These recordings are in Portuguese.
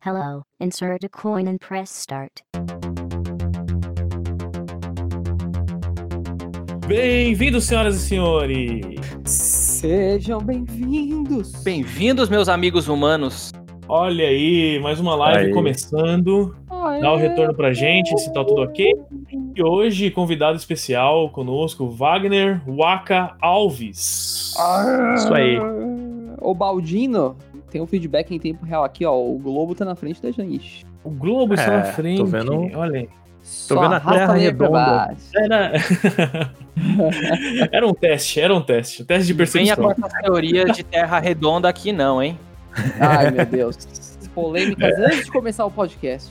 Hello, insert a coin and press start. Bem-vindos, senhoras e senhores! Sejam bem-vindos! Bem-vindos, meus amigos humanos. Olha aí, mais uma live Aí. começando. Dá o retorno pra gente, se tá tudo ok. E hoje, convidado especial conosco, Wagner Waka Alves. Isso aí. O Baldino tem um feedback em tempo real aqui, ó. O Globo tá na frente da gente. O Globo está É, na tô frente. vendo- Olha aí. Tô Só vendo a Terra meio pra redonda. baixo. Era... era um teste, era um teste. Teste de percepção. com essa teoria de terra redonda aqui não, hein? Ai, meu Deus. Polêmicas antes de começar o podcast.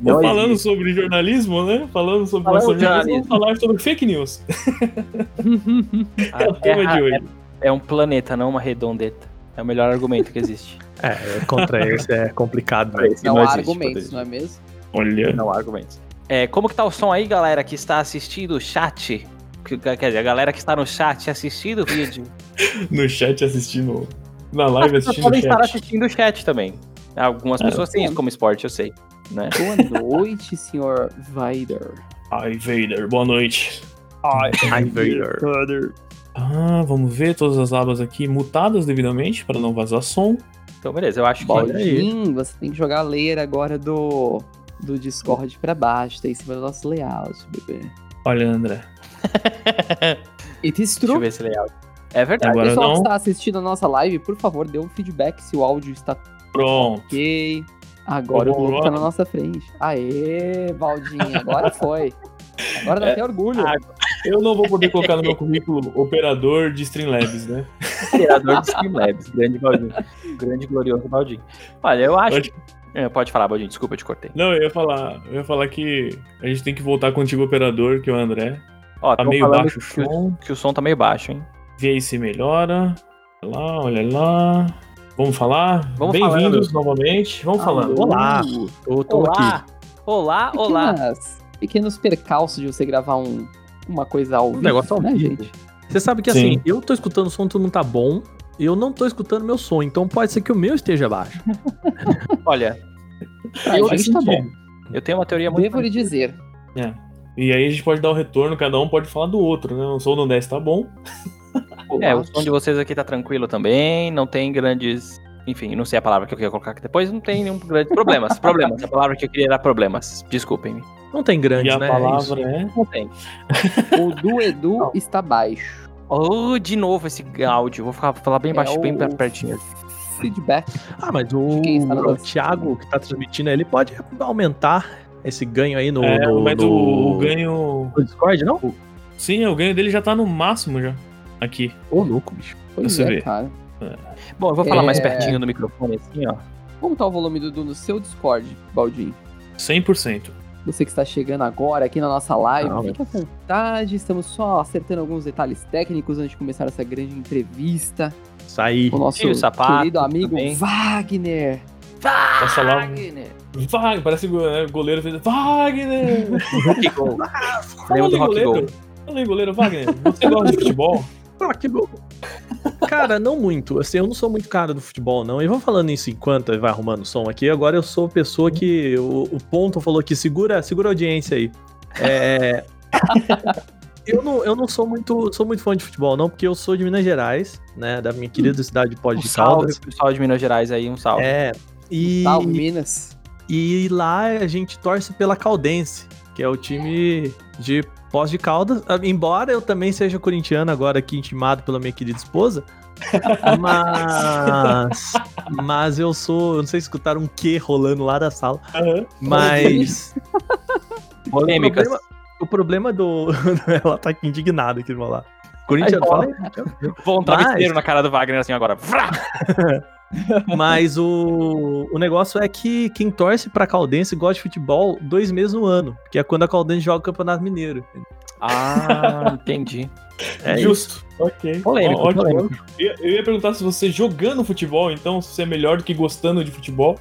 Não falando existe. sobre jornalismo, né? Falando sobre, Falando de jornalismo, jornalismo. vamos falar sobre fake news. A É o tema de hoje. é, é um planeta, não uma redondeta. É o melhor argumento que existe. É, contra esse é complicado, velho. Esse Não, não há existe, argumentos, poderia. não é mesmo? Olha. Não há argumentos. É, como que tá o som aí, galera, que está assistindo o chat? Que- Quer dizer, a galera que está no chat assistindo o vídeo. No chat assistindo. Na live assistindo o podem estar assistindo o chat também. Algumas pessoas têm isso como esporte, eu sei. Né? Boa noite, senhor Vader. Ai, Vader, boa noite. Ai, Vader. Ah, vamos ver todas as abas aqui mutadas devidamente para não vazar som. Então, beleza, eu acho que. Olha aí. Você tem que jogar a layer agora do, do Discord pra baixo, tá em cima do nosso layout, bebê. Olha, André. It is Deixa eu true. ver esse layout. É verdade. Agora Pessoal não. que está assistindo a nossa live, por favor, dê um feedback se o áudio está Pronto. ok. Agora o Globo lá. tá na nossa frente. Aê, Valdinho, agora foi. Agora dá É. até orgulho. Ah, Eu não vou poder colocar no meu currículo operador de Streamlabs, né? Criador de Streamlabs, grande Baldinho. Grande glorioso Baldinho. Olha, eu acho. Pode- É, pode falar, Baldinho, desculpa, eu te cortei. Não, eu ia falar, eu ia falar que a gente tem que voltar com o antigo operador, que é o André. Ó, Tá meio falando baixo o som. que o som tá meio baixo, hein? Vê aí se melhora. Olha lá, olha lá. Vamos falar? Vamos Bem-vindos novamente. Vamos falando. Alô. Olá. Eu tô aqui. Olá! Olá, olá! Pequenas- Pequenos percalços de você gravar um, uma coisa ao vivo, negócio ao né, vivo. gente? Você sabe que Sim. assim, eu tô escutando o som, todo mundo tá bom. E eu não tô escutando meu som, então pode ser que o meu esteja baixo. Olha, Eu gente tá bom. eu tenho uma teoria muito. Devo lhe dizer. É. E aí a gente pode dar o retorno, cada um pode falar do outro, né? O som do 10 tá bom. É, o som de vocês aqui tá tranquilo também, não tem grandes. Enfim, não sei a palavra que eu queria colocar aqui depois, não tem nenhum grande problemas. problemas. A palavra que eu queria era problemas. Desculpem-me. Não tem grande, e a né? É palavra é. Não tem. O do Edu está baixo. Oh, de novo esse áudio. Vou ficar, falar bem É baixo, bem o pertinho. Feedback. Ah, mas o, está no o Thiago que tá transmitindo, ele pode aumentar esse ganho aí no, é, no, mas no- o, o ganho. no Discord, não? Sim, o ganho dele já tá no máximo já. Aqui. Ô, louco, bicho. Pois Você é, vê. cara. Bom, eu vou falar É. mais pertinho do microfone assim, ó. Como tá o volume do Edu no seu Discord, Baldinho? 100%. Você que está chegando agora aqui na nossa live, Não, fique à vontade. Estamos só acertando alguns detalhes técnicos antes de começar essa grande entrevista Isso aí. com o nosso Tio Sapato querido amigo também. Wagner. Passa lá. Wagner, parece né, goleiro fez. Wagner! Rock Go. Fala Lembra do Rock goleiro. Go? Fala aí, goleiro Wagner. Você gosta de futebol? Ah, que bom. Cara, não muito. Assim, eu não sou muito cara do futebol, não. E vou falando isso enquanto vai arrumando o som aqui. Agora eu sou pessoa que. O, o ponto falou que segura, segura a audiência aí. É. Eu não, eu não sou muito sou muito fã de futebol, não, porque eu sou de Minas Gerais, né? Da minha querida cidade de Pós Um de salve Caldas. pro pessoal de Minas Gerais aí, um salve. É. E, Tal, Minas. e lá a gente torce pela Caldense, que é o time de Pós de Caldas. Ah, Embora eu também seja corintiano agora aqui intimado pela minha querida esposa. Mas. Mas eu sou. Eu não sei se escutaram um que rolando lá da sala. Aham. Mas. Polêmicas. O problema, o problema do. Ela tá aqui indignada aqui vamos lá. Corintiano, Aí, fala aí. Vou um travesseiro Mas- na cara do Wagner assim agora. Mas o, o negócio é que quem torce pra Caldense gosta de futebol dois meses no ano, que é quando a Caldense joga o Campeonato Mineiro. Ah, entendi. É isso. Justo. Ok. Polêmico, Ó, polêmico. Eu, ia- eu ia perguntar se você jogando futebol, então, se você é melhor do que gostando de futebol.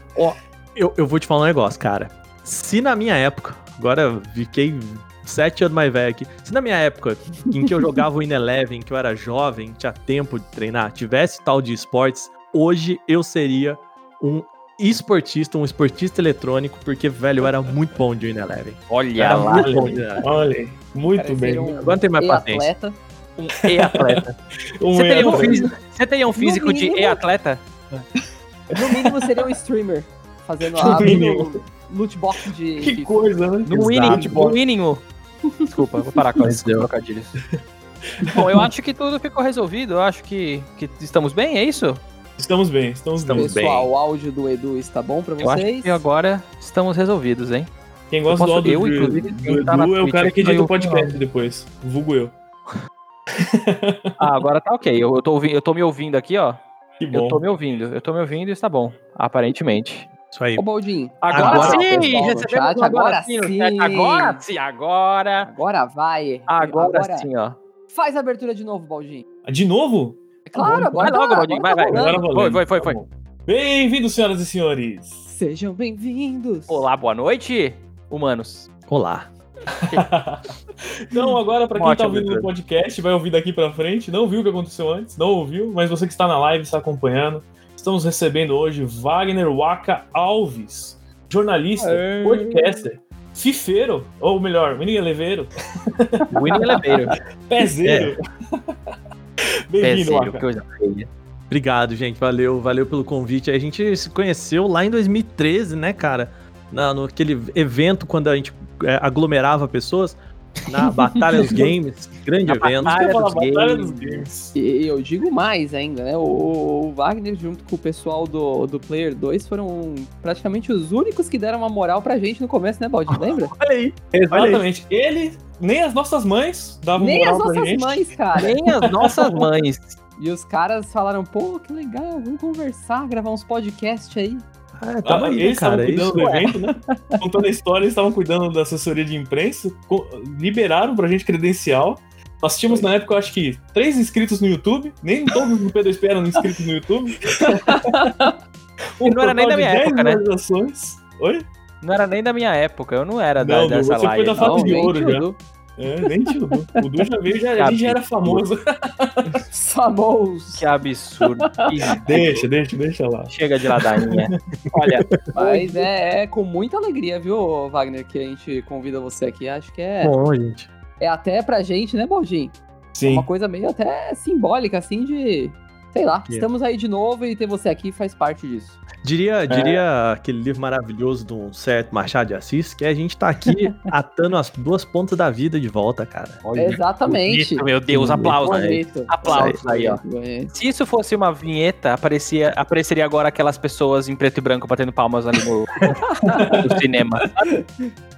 Eu, eu vou te falar um negócio, cara. Se na minha época, agora fiquei sete anos mais velho aqui, se na minha época, em que eu jogava o In Eleven, que eu era jovem, tinha tempo de treinar, tivesse tal de esportes, hoje eu seria um esportista, um esportista eletrônico, porque, velho, eu era muito bom de Eleven. Olha Era lá. muito bom de. Olha, muito bem. um Agora tem mais paciência. e-atleta. Um e-atleta. Um Você teria um atleta. físico, você teria um físico de mínimo. e-atleta? No mínimo seria um streamer. Fazendo No a mínimo. loot box de. Que FIFA. coisa, né? No mínimo, no mínimo. Desculpa, vou parar com esses deu. trocadilhos. Bom, eu acho que tudo ficou resolvido. Eu acho que, que estamos bem, é isso? Estamos bem, estamos, Estamos bem. Pessoal, o áudio do Edu está bom pra Eu acho vocês? que agora estamos resolvidos, hein? Quem gosta Eu do posso- áudio eu, do, inclusive, do quem tá Edu é o Twitch cara que edita o eu- podcast depois. Vulgo eu. Ah, agora tá ok. Eu, eu, tô, ouvi- eu tô me ouvindo aqui, ó. Que Eu bom. tô me ouvindo. Eu tô me ouvindo e está bom. Aparentemente. Isso aí. Ô, Baldinho. Agora, Agora, sim! Recebemos chat, agora, agora sim, sim. Agora sim, agora. Agora vai. Agora, sim, ó. Faz a abertura de novo, Baldinho. Ah, De novo? É claro, Vai logo, Baldinho, agora vai, vai. Agora. Foi, foi, foi, foi. Bem-vindos, senhoras e senhores. Sejam bem-vindos. Olá, boa noite, humanos. Olá. Então, agora, pra quem tá ouvindo no podcast, vai ouvir daqui pra frente. Não viu o que aconteceu antes, não ouviu, mas você que está na live, está acompanhando. Estamos recebendo hoje Wagner Waka Alves, jornalista, Aê. podcaster, fifeiro, ou melhor, minileveiro, Winnie Eleveiro. pezeiro. Bem-vindo, feia. Obrigado, gente. Valeu, valeu pelo convite. A gente se conheceu lá em 2013, né, cara? Na, no aquele evento quando a gente é, aglomerava pessoas na Batalha dos Games. Grande Na evento. Batalha dos Batalha Games. dos Games. E eu digo mais ainda, né? O, o Wagner, junto com o pessoal do, do Player 2, foram praticamente os únicos que deram uma moral pra gente no começo, né, Baldinho? Lembra? Olha aí. Exatamente. Ele, nem as nossas mães davam Nem moral as pra nossas gente. mães, cara. Nem as nossas mães. E os caras falaram, pô, que legal, vamos conversar, gravar uns podcasts aí. Ah, tamo Ah, aí, eles estavam cara. cuidando Isso do evento, né? Contando a história, eles estavam cuidando da assessoria de imprensa, liberaram pra gente credencial. Nós tínhamos na época, eu acho que, três inscritos no YouTube, nem todos no P2P eram inscritos no YouTube. Um E não era nem da minha 10 época, né? Oi? Não era nem da minha época, eu não era da, Não, dessa você foi live. da Fato Não, de ouro já. É, nem tinha o Du. O Du já veio, já, ele já era famoso. Famoso. Que absurdo. Que Deixa, deixa, deixa lá. Chega de ladainha. Olha, Mas é, é com muita alegria, viu, Wagner, que a gente convida você aqui. Acho que é, Bom, gente. é até pra gente, né, Baldinho? Sim. Uma coisa meio até simbólica, assim, de. Sei lá, É. estamos aí de novo e ter você aqui faz parte disso. Diria, diria aquele livro maravilhoso de um certo Machado de Assis, que a gente tá aqui atando as duas pontas da vida de volta, cara. olha. Exatamente. Bonito, meu Deus, aplausos. Bonito. Aplausos aí, ó. Se isso fosse uma vinheta, aparecia, apareceria agora aquelas pessoas em preto e branco batendo palmas ali no, no cinema.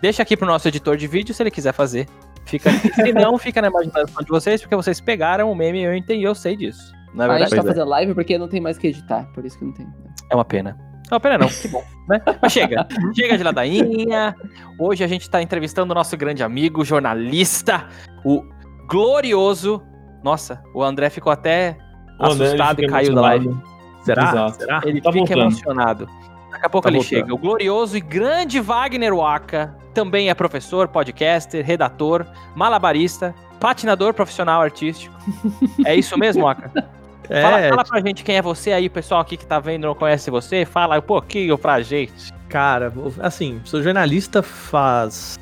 Deixa aqui pro nosso editor de vídeo se ele quiser fazer. Fica, se não, fica na imaginação de vocês, porque vocês pegaram o meme e eu entendi, eu sei disso. Na A gente verdade, tá é. fazendo live porque não tem mais que editar, por isso que não tem. é uma pena. É uma pena não, que bom, né? Mas chega, chega de ladainha. Hoje a gente tá entrevistando o nosso grande amigo, jornalista, o glorioso... Nossa, o André ficou até O André, assustado e caiu da live. Será? Exato. Será? Ele Tá fica voltando. emocionado. Daqui a pouco Tá ele voltando. chega. O glorioso e grande Wagner Waka também é professor, podcaster, redator, malabarista, patinador profissional artístico. é isso mesmo, Waka? É, Fala, fala pra gente quem é você aí, o pessoal aqui que tá vendo não conhece você. Fala um pouquinho pra gente. Cara, assim, sou jornalista faz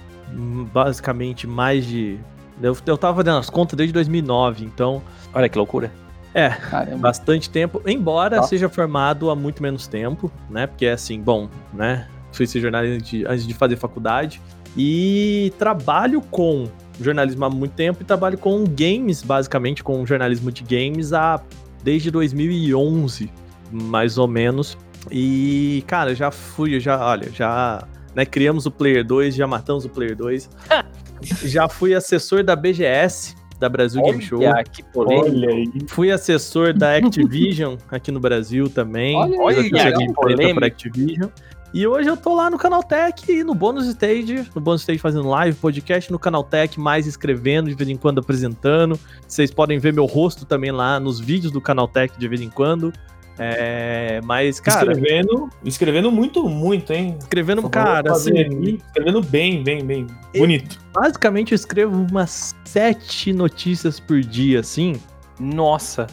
basicamente mais de. Eu, eu tava fazendo as contas desde 2009, então Olha que loucura. é Caramba. bastante tempo. Embora Tá. seja formado há muito menos tempo, né? Porque assim, bom, né? Fui ser jornalista de- antes de fazer faculdade e trabalho com jornalismo há muito tempo e trabalho com games, basicamente com jornalismo de games há desde 2011, mais ou menos. E, cara, já fui, já, olha, já né, criamos o Player 2, já matamos o Player 2. já fui assessor da BGS, da Brasil Game Show. Olha que polêmico. Olha aí. Fui assessor da Activision aqui no Brasil também. Olha Olha que pra Activision. E hoje eu tô lá no Canaltech e no Bônus Stage, no Bônus Stage fazendo live, podcast no Canaltech, mais escrevendo, de vez em quando apresentando. Vocês podem ver meu rosto também lá nos vídeos do Canaltech de vez em quando. É, mas, cara, escrevendo, escrevendo muito, muito, hein? escrevendo, cara, fazer assim, escrevendo bem, bem, bem. Bonito. basicamente eu escrevo umas sete notícias por dia, assim. Nossa.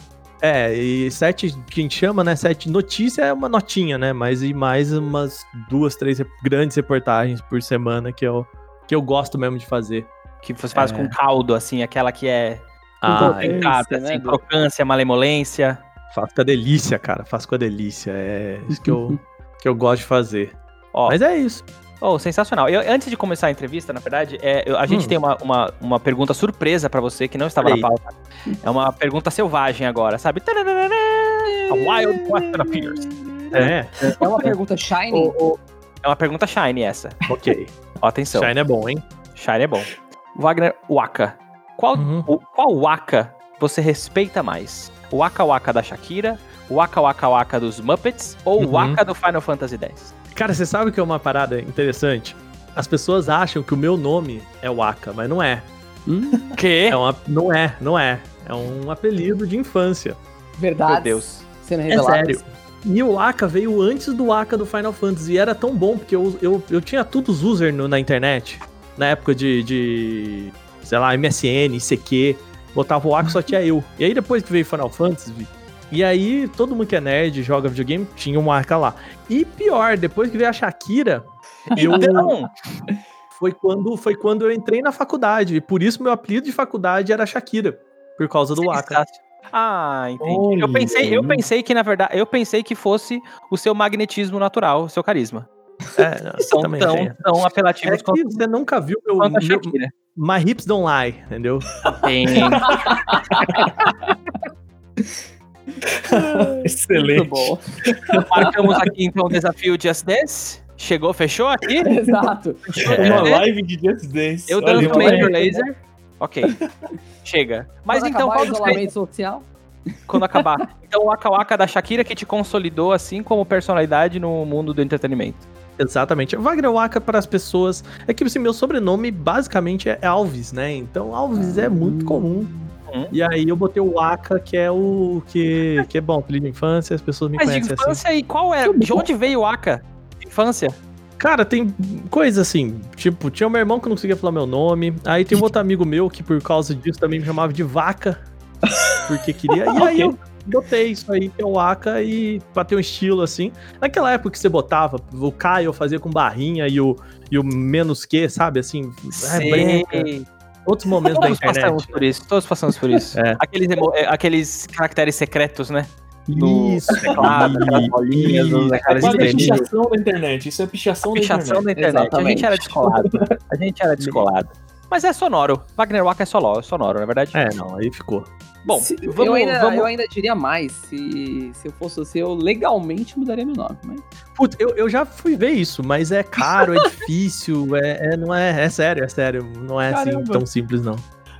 É, e sete, que a gente chama, né? Sete notícia é uma notinha, né? Mas e mais umas duas, três grandes reportagens por semana que eu, que eu gosto mesmo de fazer. Que você faz É. com caldo, assim, aquela que é Ah, crocância, complicada, né, assim, do- crocância, malemolência. faço com a delícia, cara. Faço com a delícia. É isso que eu, que eu gosto de fazer. Ó, Mas é isso. Oh, sensacional. Eu- antes de começar a entrevista, na verdade, é, eu- a gente Hum. tem uma, uma, uma pergunta surpresa pra você que não estava Olha na aí. pauta. É uma pergunta selvagem agora, sabe? A wild question appears. É, É uma pergunta shiny? É uma pergunta shiny essa. ok. Ó, atenção. Shine é bom, hein? Shiny é bom. Wagner Waka. Qual, Uhum. o, qual Waka você respeita mais? O Waka Waka da Shakira, o Waka Waka Waka dos Muppets ou o Uhum. Waka do Final Fantasy X? Cara, você sabe que é uma parada interessante? As pessoas acham que o meu nome é Waka, mas não é. Hum, Que? É uma, não é, não é. É um apelido de infância. verdade. Meu Deus. Sendo É revelado. sério. E o Aka veio antes do Aka do Final Fantasy. E era tão bom, porque eu, eu, eu tinha tudo os user no- na internet. Na época de, de, sei lá, MSN, ICQ. Botava o Aka, só tinha eu. E aí depois que veio Final Fantasy... E aí, todo mundo que é nerd, joga videogame, tinha um Aka lá. E pior, depois que veio a Shakira, eu, Então, foi quando, foi quando eu entrei na faculdade. E por isso meu apelido de faculdade era Shakira. Por causa do Aka. Ah, entendi. Eu pensei, eu pensei que, na verdade, eu pensei que fosse o seu magnetismo natural, o seu carisma. É, não, São também tão, tão É apelativos que quanto, você nunca viu meu, meu Shakira. My Hips Don't Lie, entendeu? Tem. Excelente. Muito bom. Marcamos aqui então o desafio Just Dance. Chegou, fechou aqui? Exato. Uma É, live de Just Dance. Eu danço Major Laser. Ok. Chega. Mas Quando então, qual o dos isolamento social? três, quando acabar? Então, o Waka Waka da Shakira que te consolidou assim como personalidade no mundo do entretenimento. Exatamente. Wagner Waka para as pessoas. É que assim, meu sobrenome basicamente é Alves, né? Então Alves é muito comum. Hum. E aí eu botei o Waka, que é o que, que é bom, apelido de infância, as pessoas me Mas de conhecem assim. infância, e qual é? De onde veio o Waka? De infância? Cara, tem coisa assim, tipo, tinha o meu irmão que não conseguia falar meu nome, aí tem um outro amigo meu que por causa disso também me chamava de vaca, porque queria, e aí eu botei isso aí, que é o Waka, e pra ter um estilo assim. Naquela época que você botava, o K eu fazia com barrinha e o, e o menos que, sabe, assim, é, branca, outros momentos da Todos passamos internet. por isso, todos passamos por isso. É. Aqueles, é, aqueles caracteres secretos, né? No Isso, teclado, aquelas bolinhas, isso, aquelas a estrelinhas. pichação da internet. Isso é pichação, Pichação da da internet. A gente era descolado. A gente era descolado. Mas é sonoro. Wagner Waka é solo, sonoro, na é verdade. É, não, aí ficou. Bom, Se- vamos, eu, ainda, vamos- eu ainda diria mais. Se, se eu fosse você, eu legalmente mudaria meu nome. Mas... Putz, eu, eu já fui ver isso, mas é caro, é difícil, é, é- não é, é sério, é sério, não é assim Caramba. tão simples não.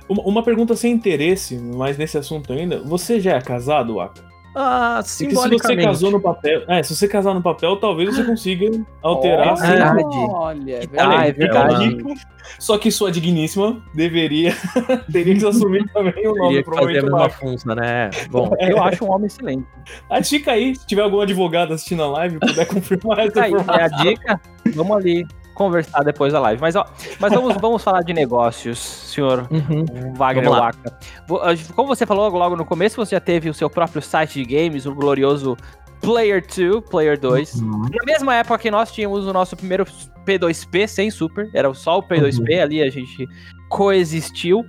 Uma, uma pergunta sem interesse, mas nesse assunto ainda. Você já é casado, Waka? Ah, Porque se você simbolicamente. casou no papel. É, se você casar no papel, talvez você consiga alterar. Olha, sim. verdade. Olha, é Ah, verdade. é verdade. A dica. Só que sua digníssima deveria teria que assumir também o nome, que fazer a mesma função, né? Bom, Eu acho um homem excelente. Mas fica aí, se tiver algum advogado assistindo a live, puder confirmar essa aí, é a informação. dica. Vamos ali conversar depois da live. Mas, ó, mas vamos, vamos falar de negócios, senhor uhum. Wagner. Waka. Ah, Como você falou logo no começo, você já teve o seu próprio site de games, o glorioso Player 2, Player 2. Uhum. Na mesma época que nós tínhamos o nosso primeiro P2P sem Super, era só o P2P, ali a gente coexistiu.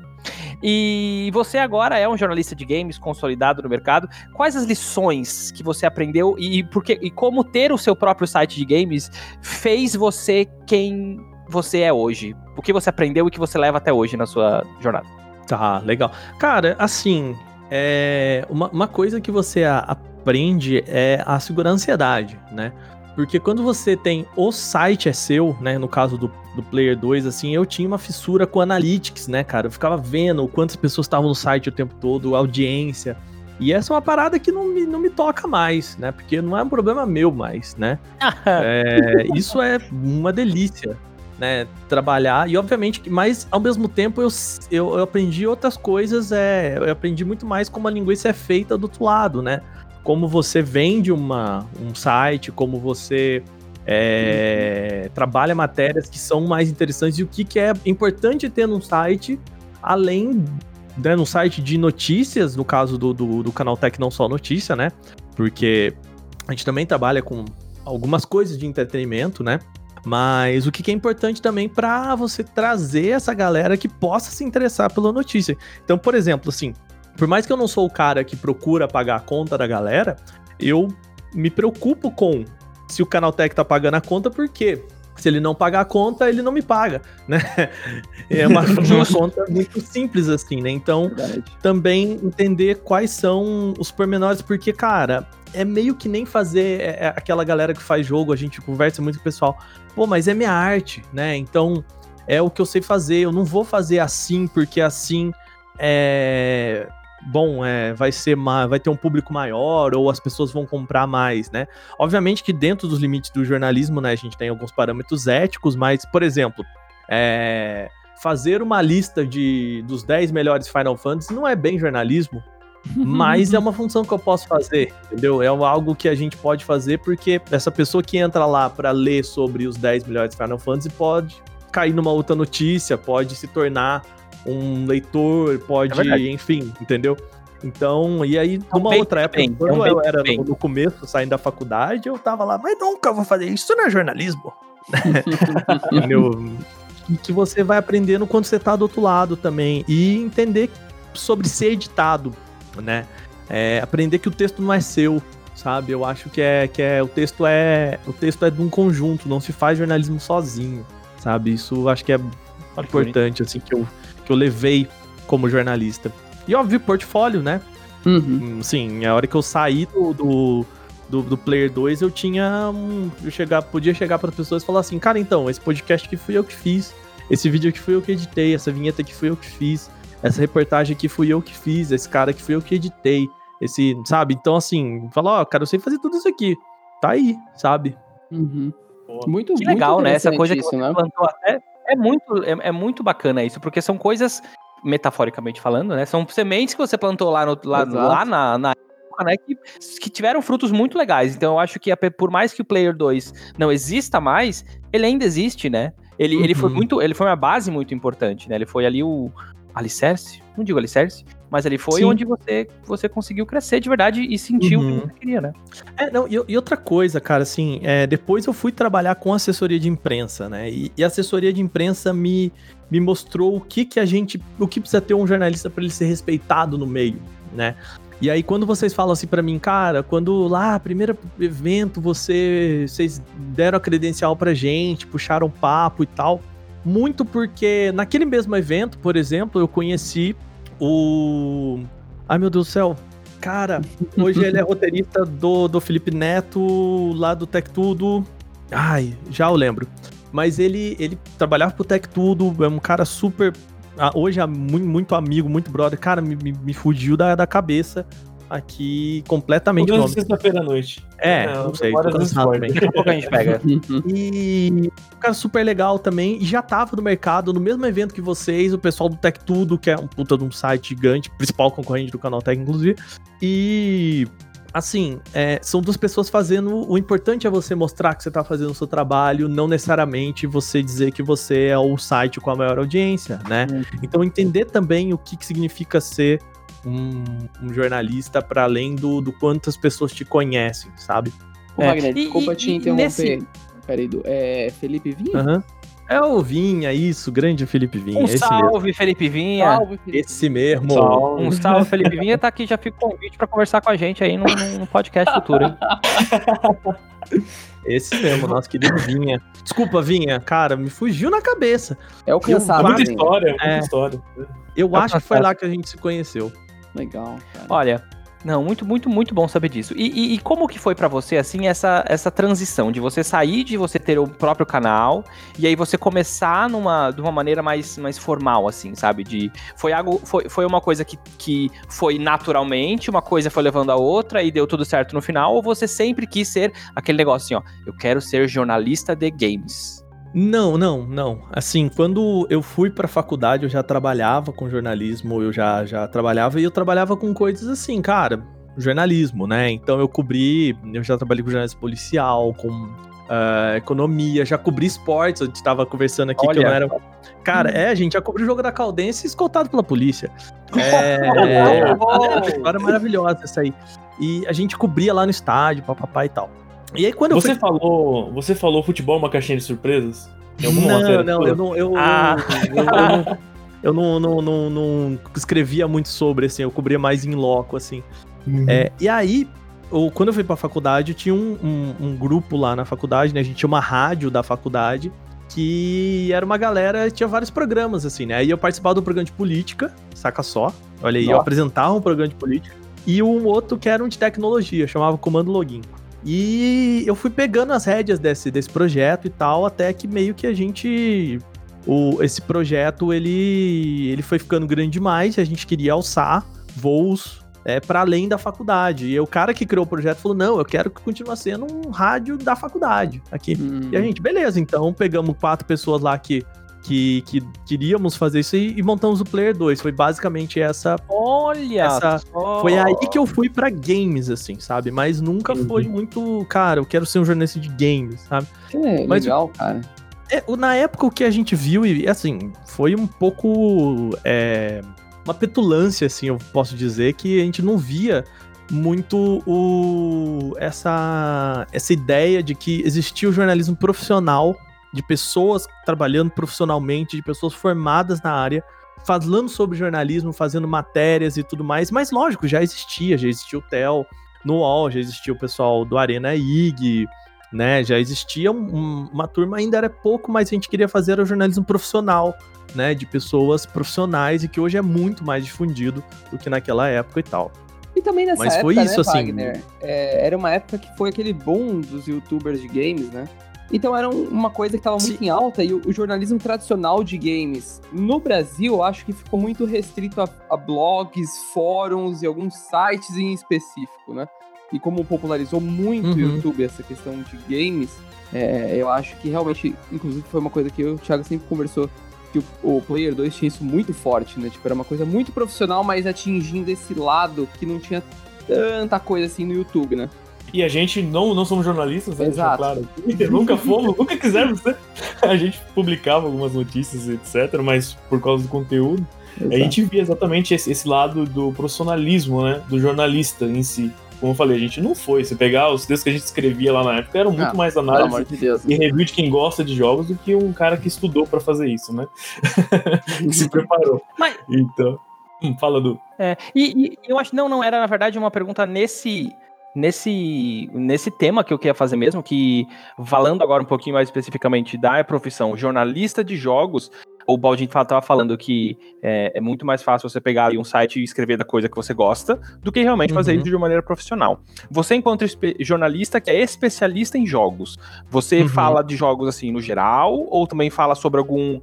E você agora é um jornalista de games consolidado no mercado. Quais as lições que você aprendeu e, porque, e como ter o seu próprio site de games fez você quem você é hoje? O que você aprendeu e o que você leva até hoje na sua jornada? Tá, legal. Cara, assim, é uma, uma coisa que você aprende é a segurar a ansiedade, né? Porque quando você tem o site é seu, né? No caso do, do Player 2, assim, eu tinha uma fissura com Analytics, né, cara? Eu ficava vendo quantas pessoas estavam no site o tempo todo, a audiência. E essa é uma parada que não me, não me toca mais, né? Porque não é um problema meu mais, né? É, isso é uma delícia, né? Trabalhar. E obviamente, que- mas ao mesmo tempo eu, eu, eu aprendi outras coisas. É, eu aprendi muito mais como a linguiça é feita do outro lado, né? Como você vende uma, um site, como você é, trabalha matérias que são mais interessantes e o que, que é importante ter num site, além né, no site de notícias, no caso do, do, do canal Tech Não Só Notícia, né? Porque a gente também trabalha com algumas coisas de entretenimento, né? Mas o que, que é importante também para você trazer essa galera que possa se interessar pela notícia. Então, por exemplo, assim, por mais que eu não sou o cara que procura pagar a conta da galera, eu me preocupo com se o Canaltech tá pagando a conta, porque se ele não pagar a conta, ele não me paga, né? É uma, uma conta muito simples assim, né? Então, Verdade. também entender quais são os pormenores, porque, cara, é meio que nem fazer é, é aquela galera que faz jogo, a gente conversa muito com o pessoal, pô, mas é minha arte, né? Então, é o que eu sei fazer, eu não vou fazer assim, porque assim é bom, é, vai ser vai ter um público maior ou as pessoas vão comprar mais, né? Obviamente que dentro dos limites do jornalismo, né, a gente tem alguns parâmetros éticos, mas, por exemplo, é, fazer uma lista de, dos 10 melhores Final Fantasy não é bem jornalismo, mas é uma função que eu posso fazer, entendeu? É algo que a gente pode fazer porque essa pessoa que entra lá para ler sobre os 10 melhores Final Fantasy pode cair numa outra notícia, pode se tornar um leitor, pode, É enfim, entendeu? Então, e aí, numa bait outra época, bem, é quando eu era bem. no, começo, saindo da faculdade, eu tava lá, mas nunca vou fazer isso, não é jornalismo. entendeu? E que você vai aprendendo quando você tá do outro lado também. E entender sobre ser editado, né? É, aprender que o texto não é seu, sabe? Eu acho que é que é o texto é o texto é de um conjunto, não se faz jornalismo sozinho, sabe? Isso acho que é importante assim que eu que eu levei como jornalista. E óbvio, portfólio, né? Uhum. Hum, Sim, a hora que eu saí do, do, do, do Player 2, eu tinha. um- eu chegar, podia chegar para as pessoas e falar assim: cara, então, esse podcast aqui fui eu que fiz. Esse vídeo aqui fui eu que editei. Essa vinheta aqui fui eu que fiz. Essa reportagem aqui fui eu que fiz. Esse cara aqui fui eu que editei. Esse, sabe? Então, assim, falar: ó, cara, eu sei fazer tudo isso aqui. Tá aí, sabe? Uhum. Muito, Que muito legal, né? Essa coisa que isso, né? plantou até. É muito, é, é muito bacana isso, porque são coisas, metaforicamente falando, né? São sementes que você plantou lá, no, lá, Exato. lá na, na época, né? Que, que tiveram frutos muito legais. Então eu acho que a- por mais que o Player 2 não exista mais, ele ainda existe, né? Ele, ele foi Uhum. muito. Ele foi uma base muito importante, né? Ele foi ali o alicerce, não digo alicerce, mas ele foi Sim. onde você, você conseguiu crescer de verdade e sentiu Uhum. o que você queria, né? É, não, e, e outra coisa, cara, assim, é, depois eu fui trabalhar com assessoria de imprensa, né? E, e a assessoria de imprensa me, me mostrou o que que a gente, o que precisa ter um jornalista para ele ser respeitado no meio, né? E aí quando vocês falam assim pra mim, cara, quando lá, primeiro evento, você, vocês deram a credencial pra gente, puxaram papo e tal, muito porque naquele mesmo evento, por exemplo, eu conheci o Ai meu Deus do céu. Cara, hoje ele é roteirista do, do Felipe Neto, lá do Tech Tudo. Ai, já eu lembro. Mas ele, ele trabalhava pro Tech Tudo, é um cara super. ah, Hoje é muito, muito amigo, muito brother. Cara, me, me, me fugiu da, da cabeça aqui completamente Toda sexta-feira à noite. É, É, não sei, tô do cansado também. Daqui a pouco a gente pega. E um cara super legal também. E já tava no mercado, no mesmo evento que vocês, o pessoal do Tech Tudo, que é um puta de um site gigante, principal concorrente do canal Tech, inclusive. E. Assim, é, são duas pessoas fazendo. O importante é você mostrar que você tá fazendo o seu trabalho, não necessariamente você dizer que você é o site com a maior audiência, né? Então, entender também o que, que significa ser um, um jornalista para além do, do quantas pessoas te conhecem, sabe? Ô, É, e- desculpa e- te e interromper. nesse- Peraí, é Felipe Vinha? Aham. É o Vinha, isso, grande Felipe Vinha. Um esse mesmo. salve, Felipe Vinha. Salve, Felipe. Esse mesmo. Salve. Um salve, Felipe Vinha. Tá aqui, já fica o convite pra conversar com a gente aí num, num podcast futuro, hein? Esse mesmo, nosso querido Vinha. Desculpa, Vinha, cara, me fugiu na cabeça. É o Eu- cansado. Muita história, muita É. história. Eu Tá acho que foi lá que a gente se conheceu. Legal, cara. Olha, não, muito, muito, muito bom saber disso. E, e- e como que foi pra você, assim, essa, essa transição de você sair de você ter o próprio canal e aí você começar numa, de uma maneira mais, mais formal, assim, sabe? De, foi, algo, foi, foi uma coisa que, que foi naturalmente, uma coisa foi levando a outra e deu tudo certo no final, ou você sempre quis ser aquele negócio assim, ó, eu quero ser jornalista de games. Não, não, não. Assim, quando eu fui pra faculdade, eu já trabalhava com jornalismo, eu já, já trabalhava e eu trabalhava com coisas assim, cara, jornalismo, né? Então eu cobri, eu já trabalhei com jornalismo policial, com ah, economia, já cobri esportes, a gente tava conversando aqui que eu Olha. não era. Cara, é, a gente já cobriu o jogo da Caldense escoltado pela polícia. É, é uma história maravilhosa essa aí. E a gente cobria lá no estádio, papapá e tal. E aí quando eu Você fui. falou, você falou futebol uma caixinha de surpresas? Não, matéria não, eu não. Eu, Ah. eu, eu não, eu não, não, não, não escrevia muito sobre, assim, eu cobria mais em loco, assim. Uhum. É, e aí, eu- quando eu fui pra faculdade, tinha um, um- um grupo lá na faculdade, né? A gente tinha uma rádio da faculdade, que era uma galera, tinha vários programas, assim, né? Aí eu participava do programa de política, saca só. Olha aí, eu Nossa. apresentava um programa de política. E um outro que era um de tecnologia, chamava Comando Login. E eu fui pegando as rédeas desse, desse projeto e tal, até que meio que a gente. O, esse projeto ele, ele foi ficando grande demais e a gente queria alçar voos é, para além da faculdade. E o cara que criou o projeto falou: não, eu quero que continue sendo um rádio da faculdade aqui. Hum. E a gente, beleza, então pegamos quatro pessoas lá que, que, que queríamos fazer isso aí e montamos o Player 2. Foi basicamente essa. Olha! Essa- só. Foi aí que eu fui pra games, assim, sabe? Mas nunca foi muito, cara, eu quero ser um jornalista de games, sabe? É, Mas- legal, cara. É, na época o que a gente viu, e assim, foi um pouco. é, uma petulância, assim, eu posso dizer, que a gente não via muito o, essa, essa ideia de que existia o jornalismo profissional, de pessoas trabalhando profissionalmente, de pessoas formadas na área, falando sobre jornalismo, fazendo matérias e tudo mais. Mas lógico, já existia, já existia o TEL no UOL, já existia o pessoal do Arena IG, né? Já existia um- um- uma turma, ainda era pouco, mas a gente queria fazer o jornalismo profissional, né? De pessoas profissionais e que hoje é muito mais difundido do que naquela época e tal. E também nessa Mas época, foi isso, né, assim. Wagner, é, era uma época que foi aquele boom dos youtubers de games, né? Então era um- uma coisa que tava muito Sim. em alta e o, o jornalismo tradicional de games no Brasil, eu acho que ficou muito restrito a, a blogs, fóruns e alguns sites em específico, né? E como popularizou muito o Uhum. YouTube essa questão de games, é, eu acho que realmente, inclusive foi uma coisa que eu o Thiago sempre conversou, que o, o Player 2 tinha isso muito forte, né? Tipo, era uma coisa muito profissional, mas atingindo esse lado que não tinha tanta coisa assim no YouTube, né? E a gente não, não somos jornalistas, né? Exato. Claro. nunca fomos, nunca quisemos ser. A gente publicava algumas notícias, etc., mas por causa do conteúdo. A gente via exatamente esse, esse lado do profissionalismo, né? Do jornalista em si. Como eu falei, a gente não foi. Se pegar os textos que a gente escrevia lá na época, eram muito Ah, mais análise de Deus. e review de quem gosta de jogos do que um cara que estudou pra fazer isso, né? que se preparou. Mas- Então. Hum, fala do. É, e, e eu acho não, não era na verdade uma pergunta nesse nesse nesse tema que eu queria fazer mesmo, que falando agora um pouquinho mais especificamente da profissão jornalista de jogos, o Baldin estava falando que é, é muito mais fácil você pegar ali um site e escrever da coisa que você gosta do que realmente fazer Uhum. isso de maneira profissional. Você espe- jornalista que é especialista em jogos, você Uhum. fala de jogos assim no geral ou também fala sobre algum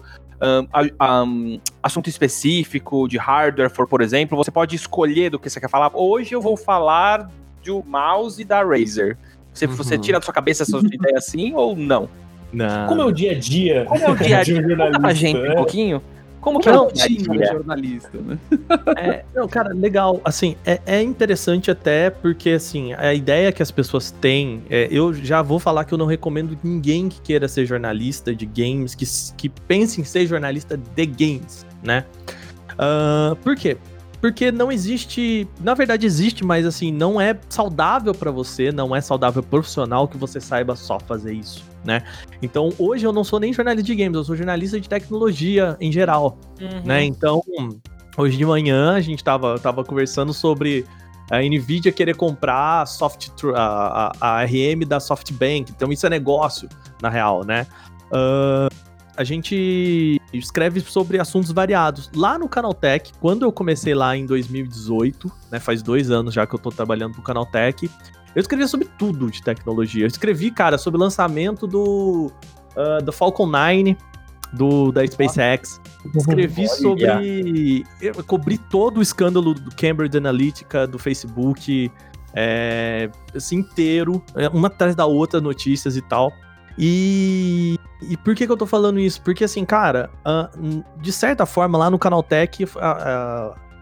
a- ahn, assunto específico de hardware, for, por exemplo, você pode escolher do que você quer falar. Hoje eu vou falar do mouse da Razer. Você, você Uhum. tira da sua cabeça essa sua ideia assim ou não? Não. Como é o dia a dia? Como é o dia a de um dia? Conta pra gente né? um pouquinho. Como que é Não, o dia a dia? jornalista, né? É, não, cara, legal. Assim, é, é interessante até porque, assim, a ideia que as pessoas têm. é, eu já vou falar que eu não recomendo ninguém que queira ser jornalista de games, que, que pense em ser jornalista de games, né? Ah, por quê? Porque não existe. Na verdade, existe, mas assim, não é saudável pra você, não é saudável profissional que você saiba só fazer isso, né? Então, hoje eu não sou nem jornalista de games, eu sou jornalista de tecnologia em geral né? Então, hoje de manhã a gente tava, tava conversando sobre a Nvidia querer comprar a, soft, a, a, a RM da SoftBank. Então, isso é negócio, na real, né? Ah, a gente escreve sobre assuntos variados. Lá no Canaltech, quando eu comecei lá em 2018, né? Faz dois anos já que eu tô trabalhando no Canaltech, eu escrevia sobre tudo de tecnologia. Eu escrevi, cara, sobre o lançamento do, ah, do Falcon 9, do, da SpaceX. Escrevi Olha. sobre. Eu cobri todo o escândalo do Cambridge Analytica, do Facebook, é, assim, inteiro, é, uma atrás da outra, notícias e tal. E, e por que, que eu tô falando isso? Porque, assim, cara, de certa forma, lá no Canaltech,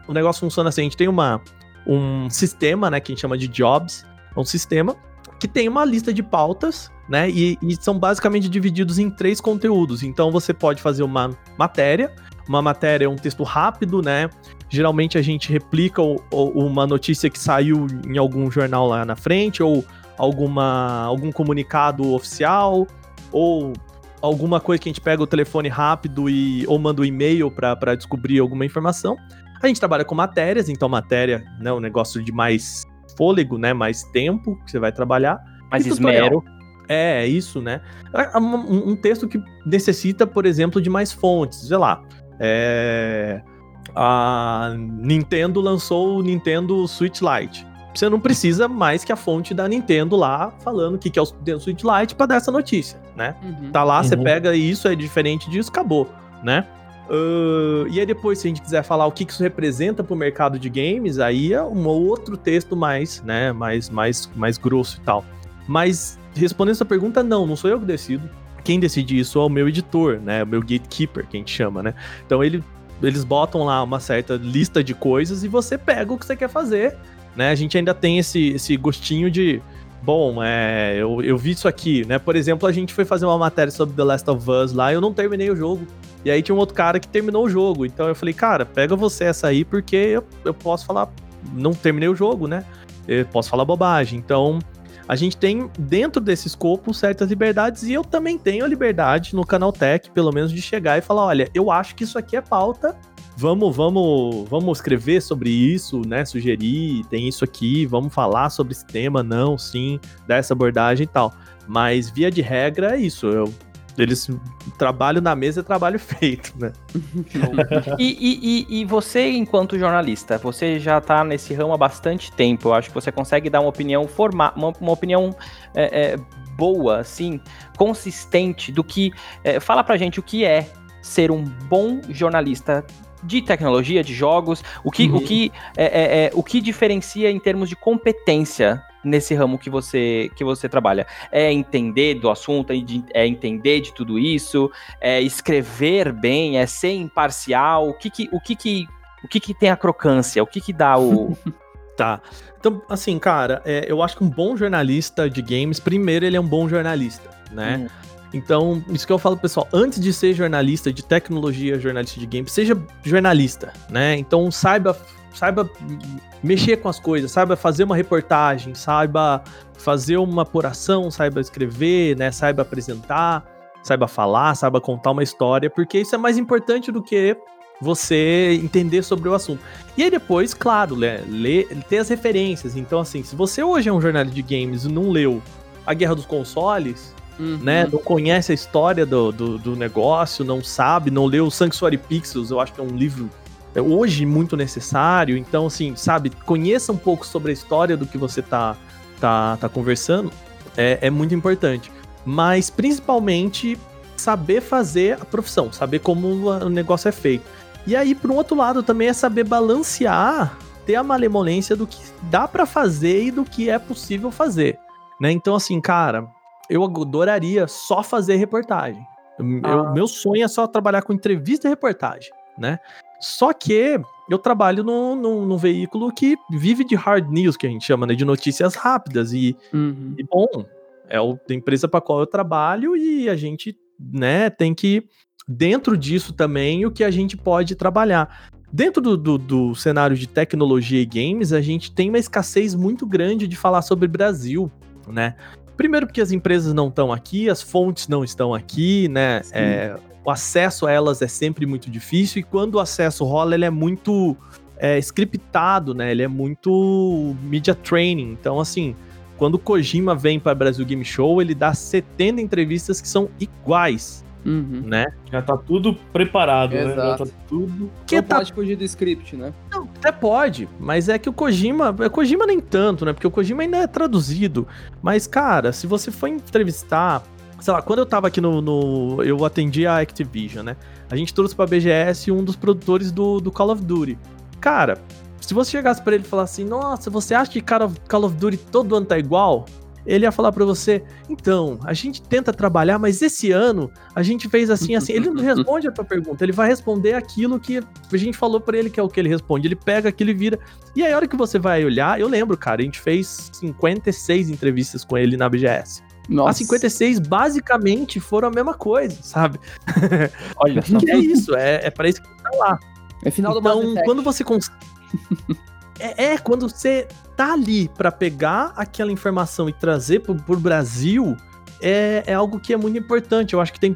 o negócio funciona assim: a gente tem uma, um sistema, né, que a gente chama de jobs, é um sistema que tem uma lista de pautas né? E, e são basicamente divididos em três conteúdos. Então você pode fazer uma matéria, uma matéria é um texto rápido, né? Geralmente a gente replica o, o, uma notícia que saiu em algum jornal lá na frente, ou alguma, algum comunicado oficial, ou alguma coisa que a gente pega o telefone rápido e ou manda um e-mail para descobrir alguma informação. A gente trabalha com matérias, então matéria, né, um negócio de mais fôlego, né, mais tempo que você vai trabalhar. Mais esmero. É, é isso, né? É Um, um texto que necessita, por exemplo, de mais fontes, sei lá. É, a Nintendo lançou o Nintendo Switch Lite. Você não precisa mais que a fonte da Nintendo lá falando o que que é o Nintendo Switch Lite pra dar essa notícia, né? Uhum. Tá lá, você Uhum. pega isso, é diferente disso, acabou, né? Ahn, e aí depois, se a gente quiser falar o que que isso representa pro mercado de games, aí é um outro texto mais, né, mais, mais, mais grosso e tal. Mas, respondendo essa pergunta, não, não sou eu que decido. Quem decide isso é o meu editor, né, o meu gatekeeper, que a gente chama, né? Então ele, eles botam lá uma certa lista de coisas e você pega o que você quer fazer, né? A gente ainda tem esse, esse gostinho de bom, é, eu, eu vi isso aqui, né? Por exemplo, a gente foi fazer uma matéria sobre The Last of Us lá, eu não terminei o jogo. E aí tinha um outro cara que terminou o jogo. Então eu falei, cara, pega você essa aí, porque eu, eu posso falar. Não terminei o jogo, né? Eu posso falar bobagem. Então, a gente tem dentro desse escopo certas liberdades e eu também tenho a liberdade no canal Tech, pelo menos, de chegar e falar: olha, eu acho que isso aqui é pauta. Vamos, vamos, vamos escrever sobre isso, né? Sugerir, tem isso aqui, vamos falar sobre esse tema, não, sim, dar essa abordagem e tal. Mas via de regra é isso. Eu, eles trabalho na mesa é trabalho feito, né? E, e- e- você, enquanto jornalista, você já tá nesse ramo há bastante tempo. Eu acho que você consegue dar uma opinião forma, uma, uma opinião é, é, boa, assim, consistente do que. é, fala pra gente o que é ser um bom jornalista de tecnologia, de jogos, o que, Uhum. o que, é, é, é, o que diferencia em termos de competência nesse ramo que você, que você trabalha? É entender do assunto, é é entender de tudo isso, é escrever bem, é ser imparcial, o que que, o que, que, o que, que tem a crocância, o que que dá o... Tá. Então, assim, cara, é, eu acho que um bom jornalista de games, primeiro, ele é um bom jornalista, né? Então, isso que eu falo, pessoal, antes de ser jornalista de tecnologia, jornalista de games, seja jornalista, né? Então, saiba, saiba mexer com as coisas, saiba fazer uma reportagem, saiba fazer uma apuração, saiba escrever, né? Saiba apresentar, saiba falar, saiba contar uma história, porque isso é mais importante do que você entender sobre o assunto. E aí depois, claro, ler, ler, ter as referências. Então, assim, se você hoje é um jornalista de games e não leu A Guerra dos Consoles, Uhum. né? Não conhece a história do, do, do negócio, não sabe, não leu Sanctuary Pixels, eu acho que é um livro é, hoje muito necessário. Então, assim, sabe, conheça um pouco sobre a história do que você tá, tá, tá conversando, é, é muito importante. Mas, principalmente, saber fazer a profissão, saber como o negócio é feito. E aí, por um outro lado, também é saber balancear, ter a malemolência do que dá pra fazer e do que é possível fazer. Né? Então, assim, cara, eu adoraria só fazer reportagem. Eu- Ah. Meu sonho é só trabalhar com entrevista e reportagem, né? Só que eu trabalho num, num, num veículo que vive de hard news, que a gente chama, né? De notícias rápidas. E, Uhum. e bom, é a empresa para qual eu trabalho e a gente, né, tem que, dentro disso também, o que a gente pode trabalhar. Dentro do, do, do cenário de tecnologia e games, a gente tem uma escassez muito grande de falar sobre Brasil, né? Primeiro porque as empresas não estão aqui, as fontes não estão aqui, né? É, o acesso a elas é sempre muito difícil e quando o acesso rola, ele é muito é, scriptado, né? Ele é muito media training. Então, assim, quando o Kojima vem para Brasil Game Show, ele dá 70 entrevistas que são iguais, Uhum. né? Já tá tudo preparado, né? Já Exato. tá tudo. Que Não tá pode fugir do script, né? Não, até pode, mas é que o Kojima. O Kojima nem tanto, né? Porque o Kojima ainda é traduzido. Mas, cara, se você for entrevistar. Sei lá, quando eu tava aqui no. no- eu atendi a Activision, né? A gente trouxe pra BGS um dos produtores do, do Call of Duty. Cara, se você chegasse pra ele e falar assim: Nossa, você acha que Call of, Call of Duty todo ano tá igual? Ele ia falar pra você: Então, a gente tenta trabalhar, mas esse ano a gente fez assim, assim. Ele não responde a tua pergunta, ele vai responder aquilo que a gente falou pra ele que é o que ele responde. Ele pega aquilo e vira. E aí, a hora que você vai olhar, eu lembro, cara, a gente fez 56 entrevistas com ele na BGS. Nossa. A 56 basicamente foram a mesma coisa, sabe? Olha. Que é isso, é, é para isso que tá lá. É final do Mass Então, quando você cons... é, é, quando você tá ali pra pegar aquela informação e trazer pro, pro Brasil, é, é algo que é muito importante. Eu acho que tem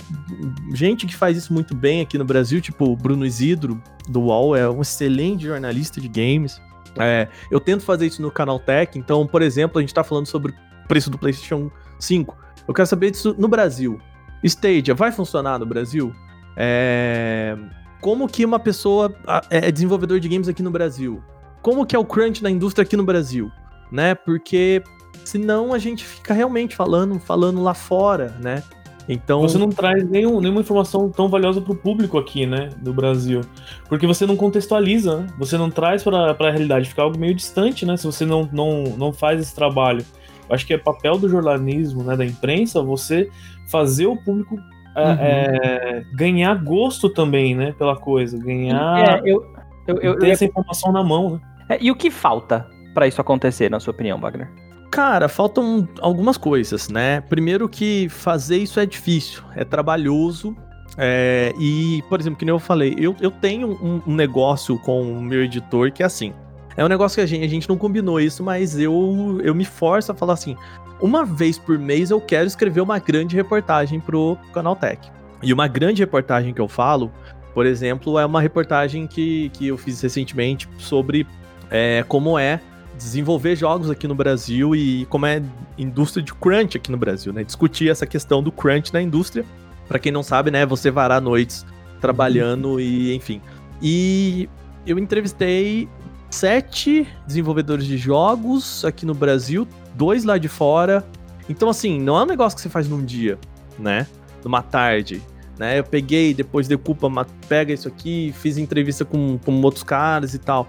gente que faz isso muito bem aqui no Brasil, tipo o Bruno Isidro, do UOL, é um excelente jornalista de games. É, eu tento fazer isso no Canal Tech, então, por exemplo, a gente tá falando sobre o preço do PlayStation 5. Eu quero saber disso no Brasil. Stadia vai funcionar no Brasil? É, como que uma pessoa a- é desenvolvedor de games aqui no Brasil? Como que é o crunch na indústria aqui no Brasil? Né? Porque senão a gente fica realmente falando, falando lá fora, né? Então, Você não traz nenhum- nenhuma informação tão valiosa pro público aqui, né, do Brasil. Porque você não contextualiza, né? Você não traz pra, pra realidade, fica algo meio distante, né, se você não, não, não faz esse trabalho. Eu acho que é papel do jornalismo, né, da imprensa, você fazer o público é, Uhum. é, ganhar gosto também, né, pela coisa, ganhar, É, eu, eu, eu, ter eu- essa informação na mão, né. É, e o que falta pra isso acontecer, na sua opinião, Wagner? Cara, faltam algumas coisas, né? Primeiro que fazer isso é difícil, é trabalhoso. é, e, por exemplo, que nem eu falei, eu, eu tenho um, um negócio com o meu editor que é assim. É um negócio que a gente, a gente não combinou isso, mas eu, eu me forço a falar assim: uma vez por mês eu quero escrever uma grande reportagem pro Canal Tech. E uma grande reportagem que eu falo, por exemplo, é uma reportagem que, que eu fiz recentemente sobre é, como é desenvolver jogos aqui no Brasil e como é indústria de crunch aqui no Brasil, né? Discutir essa questão do crunch na indústria. Pra quem não sabe, né, você varar noites trabalhando e enfim. E eu entrevistei sete desenvolvedores de jogos aqui no Brasil, dois lá de fora. Então assim, não é um negócio que você faz num dia, né? Numa tarde, né? Eu peguei, depois decupa, pega isso aqui, fiz entrevista com, com outros caras e tal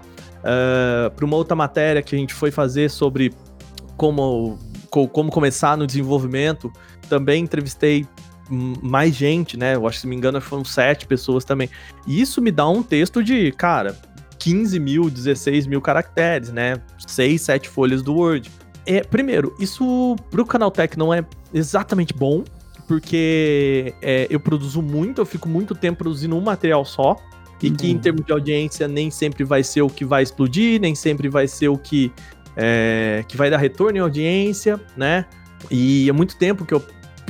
para uma outra matéria que a gente foi fazer sobre como, co- como começar no desenvolvimento. Também entrevistei mais gente, né? Eu acho que se me engano foram sete pessoas também. E isso me dá um texto de, cara, 15 mil, 16 mil caracteres, né? Seis, sete folhas do Word. É, primeiro, isso pro Canaltech não é exatamente bom, porque é, eu produzo muito, eu fico muito tempo produzindo um material só. E que em termos de audiência nem sempre vai ser o que vai explodir, nem sempre vai ser o que, é, que vai dar retorno em audiência, né? E é muito tempo que eu,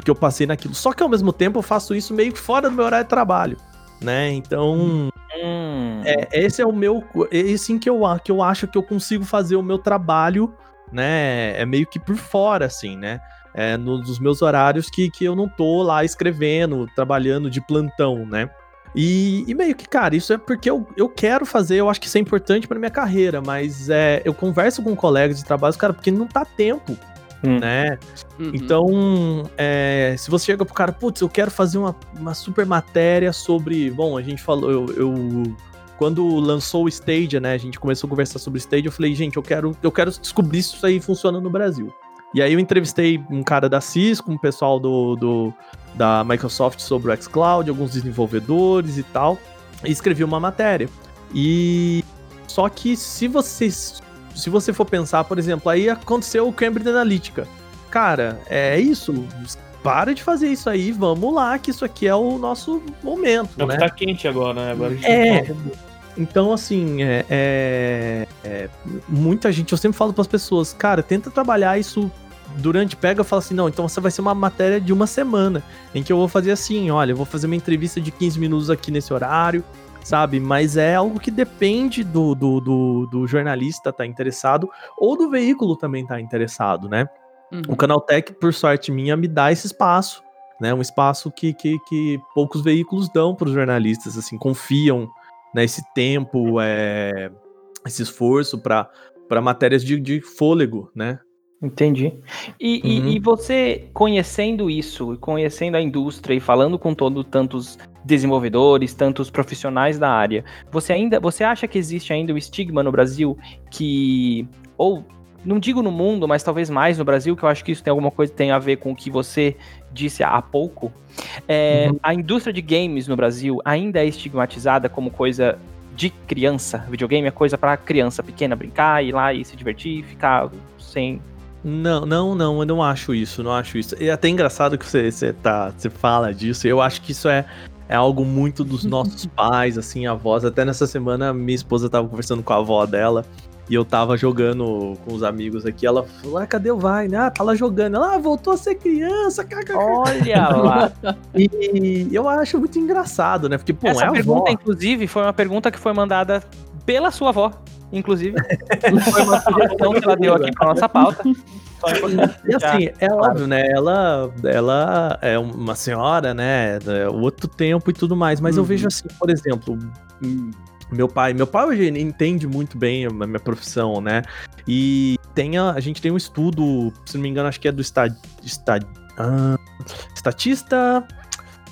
que eu passei naquilo. Só que ao mesmo tempo eu faço isso meio que fora do meu horário de trabalho, né? Então, Hum, é, esse é o meu. É assim que eu, que eu acho que eu consigo fazer o meu trabalho, né? É meio que por fora, assim, né? É, no- nos meus horários que, que eu não tô lá escrevendo, trabalhando de plantão, né? E, e meio que, cara, isso é porque eu, eu quero fazer, eu acho que isso é importante pra minha carreira, mas é, eu converso com colegas de trabalho, cara, porque não tá tempo, Hum. né? Uhum. Então, é, se você chega pro cara, putz, eu quero fazer uma, uma super matéria sobre. Bom, a gente falou, eu, eu- Quando lançou o Stadia, né? A gente começou a conversar sobre o Stadia, eu falei, gente, eu quero, eu quero descobrir se isso aí funciona no Brasil. E aí eu entrevistei um cara da Cisco, um pessoal do, do- da Microsoft sobre o xCloud, alguns desenvolvedores e tal, e escrevi uma matéria. E só que se você se você for pensar, por exemplo, aí aconteceu o Cambridge Analytica. Cara, é isso. Para de fazer isso aí, vamos lá, que isso aqui é o nosso momento, É o né? que tá quente agora, né? Agora a gente É. sobre- Então, assim, é, é- é, muita gente, eu sempre falo para as pessoas, cara, tenta trabalhar isso durante, pega e fala assim, não, então você vai ser uma matéria de uma semana, em que eu vou fazer assim, olha, eu vou fazer uma entrevista de 15 minutos aqui nesse horário, sabe? Mas é algo que depende do, do, do, do jornalista estar interessado, ou do veículo também estar interessado, né? Uhum. O Canaltech, por sorte minha, me dá esse espaço, né? Um espaço que, que, que poucos veículos dão para os jornalistas, assim, confiam né, esse tempo, é, esse esforço para matérias de, de fôlego, né? Entendi. E, e- Uhum. e você conhecendo isso, e conhecendo a indústria e falando com todo tantos desenvolvedores, tantos profissionais da área, você ainda, você acha que existe ainda o estigma no Brasil que ou não digo no mundo, mas talvez mais no Brasil, que eu acho que isso tem alguma coisa tem a ver com o que você disse há pouco. É, A indústria de games no Brasil ainda é estigmatizada como coisa de criança. Videogame é coisa para criança pequena brincar, ir lá e se divertir, ficar sem Não, não, não, eu não acho isso, não acho isso. É até engraçado que você, você, tá, você fala disso. Eu acho que isso é, é algo muito dos nossos pais, assim, avós. Até nessa semana, minha esposa tava conversando com a avó dela. E eu tava jogando com os amigos aqui. Ela falou: ah, cadê o Vine? Ah, tá lá jogando. Ela ah, voltou a ser criança. kkk." Olha lá. E eu acho muito engraçado, né? Porque, pô, Essa é a pergunta, inclusive, foi uma pergunta que foi mandada pela sua avó, inclusive. foi uma sugestão que ela deu aqui pra nossa pauta. E assim, é óbvio, né? Ela, ela é uma senhora, né? É outro tempo e tudo mais. Mas eu Uhum. vejo assim, por exemplo, meu pai. Meu pai hoje entende muito bem a minha profissão, né? E tem a, a gente tem um estudo, se não me engano, acho que é do esta, esta, ah, estatista.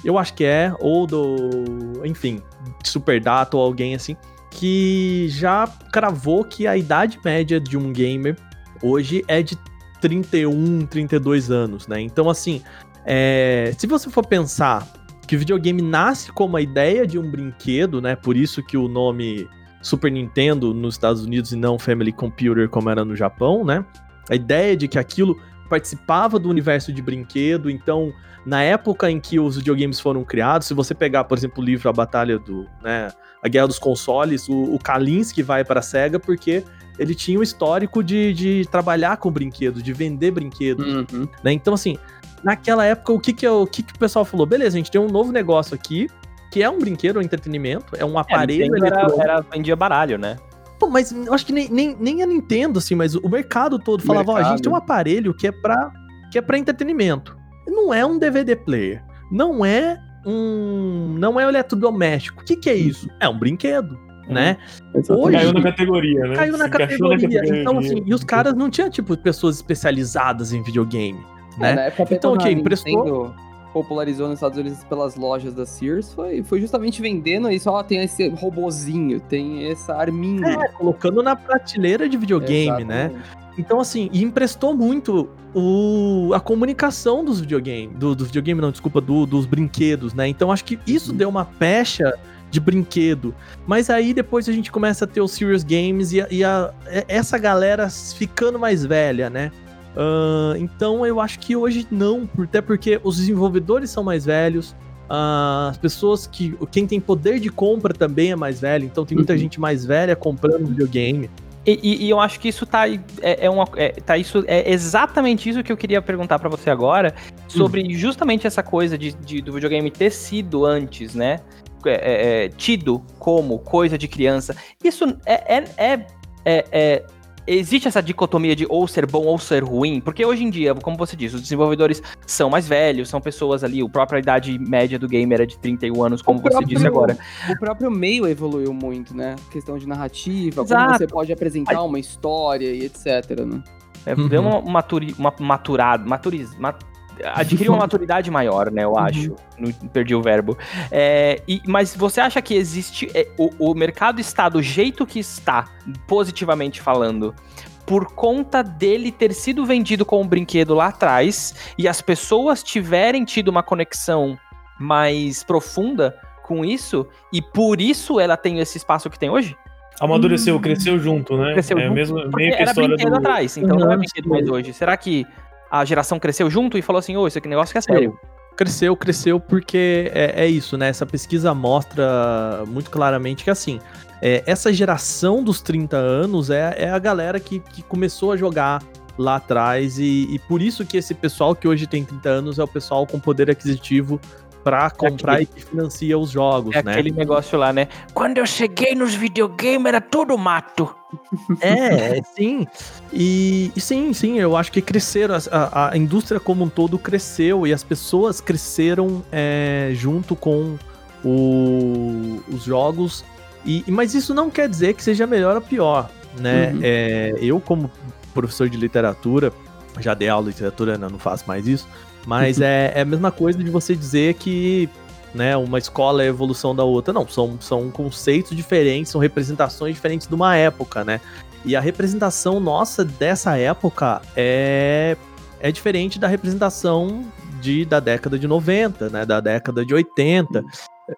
Eu acho que é, ou do. Enfim, Superdata ou alguém assim. Que já cravou que a idade média de um gamer hoje é de 31, 32 anos, né? Então, assim, é, se você for pensar que o videogame nasce como a ideia de um brinquedo, né? Por isso que o nome Super Nintendo nos Estados Unidos e não Family Computer como era no Japão, né? A ideia de que aquilo participava do universo de brinquedo, então na época em que os videogames foram criados, se você pegar, por exemplo, o livro A Batalha do, né, a Guerra dos Consoles, o, o Kalinske vai para a SEGA porque ele tinha o histórico de, de trabalhar com brinquedos, de vender brinquedos, Uhum. né? Então, assim, naquela época, o que que, é o, o que que o pessoal falou? Beleza, a gente tem um novo negócio aqui, que é um brinquedo, um entretenimento, é um É, aparelho Nintendo era, era, vendia baralho, né? Pô, mas eu acho que nem, nem, nem a Nintendo, assim, mas o mercado todo falava, ó, a gente tem um aparelho que é pra, que é pra entretenimento. Não é um DVD player. Não é um. Não é um eletrodoméstico. O que, que é isso? É um brinquedo, né? Exatamente. Hoje- Caiu na categoria, né? Caiu na Se encaixou categoria. Então, assim, e os caras não tinham, tipo, pessoas especializadas em videogame, É, né? na época, Então, ok, emprestou- Nintendo popularizou nos Estados Unidos pelas lojas da Sears, foi, foi justamente vendendo isso, ó, tem esse robozinho, tem essa arminha. É, colocando na prateleira de videogame, né? Exatamente. Então, assim, e emprestou muito o, a comunicação dos videogames. Do, dos videogames, não, desculpa, do- dos brinquedos, né? Então, acho que isso Uhum. deu uma pecha de brinquedo. Mas aí depois a gente começa a ter os Serious Games e, a- e a- e- essa galera ficando mais velha, né? Ah, então eu acho que hoje não, até porque os desenvolvedores são mais velhos. ah, as pessoas que. Quem tem poder de compra também é mais velho, então tem muita Uhum. gente mais velha comprando videogame. E, e- e eu acho que isso tá, é, é uma, é, tá isso, é exatamente isso que eu queria perguntar pra você agora, sobre justamente essa coisa de, de- do videogame ter sido antes, né? É, é, é, tido como coisa de criança. Isso é- é- é- Existe essa dicotomia de ou ser bom ou ser ruim? Porque hoje em dia, como você disse, os desenvolvedores são mais velhos, são pessoas ali, a própria idade média do gamer é de 31 anos, como O você próprio- disse agora. O próprio meio evoluiu muito, né? Questão de narrativa, Exato. como você pode apresentar uma história e etc, né? É, Uhum. Deu uma, maturi, uma maturada, maturiz, mat, adquiriu uma maturidade maior, né, eu acho. Não, perdi o verbo. É, e- mas você acha que existe, é, o, o mercado está do jeito que está, positivamente falando, por conta dele ter sido vendido como um brinquedo lá atrás e as pessoas tiverem tido uma conexão mais profunda com isso e por isso ela tem esse espaço que tem hoje? Amadureceu, cresceu junto, né? Cresceu é junto, mesmo, meio que era história brinquedo do... atrás, então não é Uhum, brinquedo mais hoje. Será que a geração cresceu junto e falou assim, ô, esse aqui negócio que é sério? Cresceu, cresceu porque é, é isso, né? Essa pesquisa mostra muito claramente que, assim, é, essa geração dos 30 anos é, é a galera que, que começou a jogar lá atrás e, e por isso que esse pessoal que hoje tem 30 anos é o pessoal com poder aquisitivo pra comprar aquele- e que financia os jogos, É né? aquele negócio lá, né? Quando eu cheguei nos videogames era tudo mato. É, sim. E, e sim, sim, eu acho que cresceram, a, a indústria como um todo cresceu e as pessoas cresceram é, junto com o- os jogos. E, e- mas isso não quer dizer que seja melhor ou pior, né? Uhum. É, eu, como professor de literatura, já dei aula de literatura, né, não faço mais isso, mas é, é a mesma coisa de você dizer que né, uma escola é a evolução da outra. Não, são, são conceitos diferentes, são representações diferentes de uma época, né? E a representação nossa dessa época é, é diferente da representação de, da década de 90, né? Da década de 80,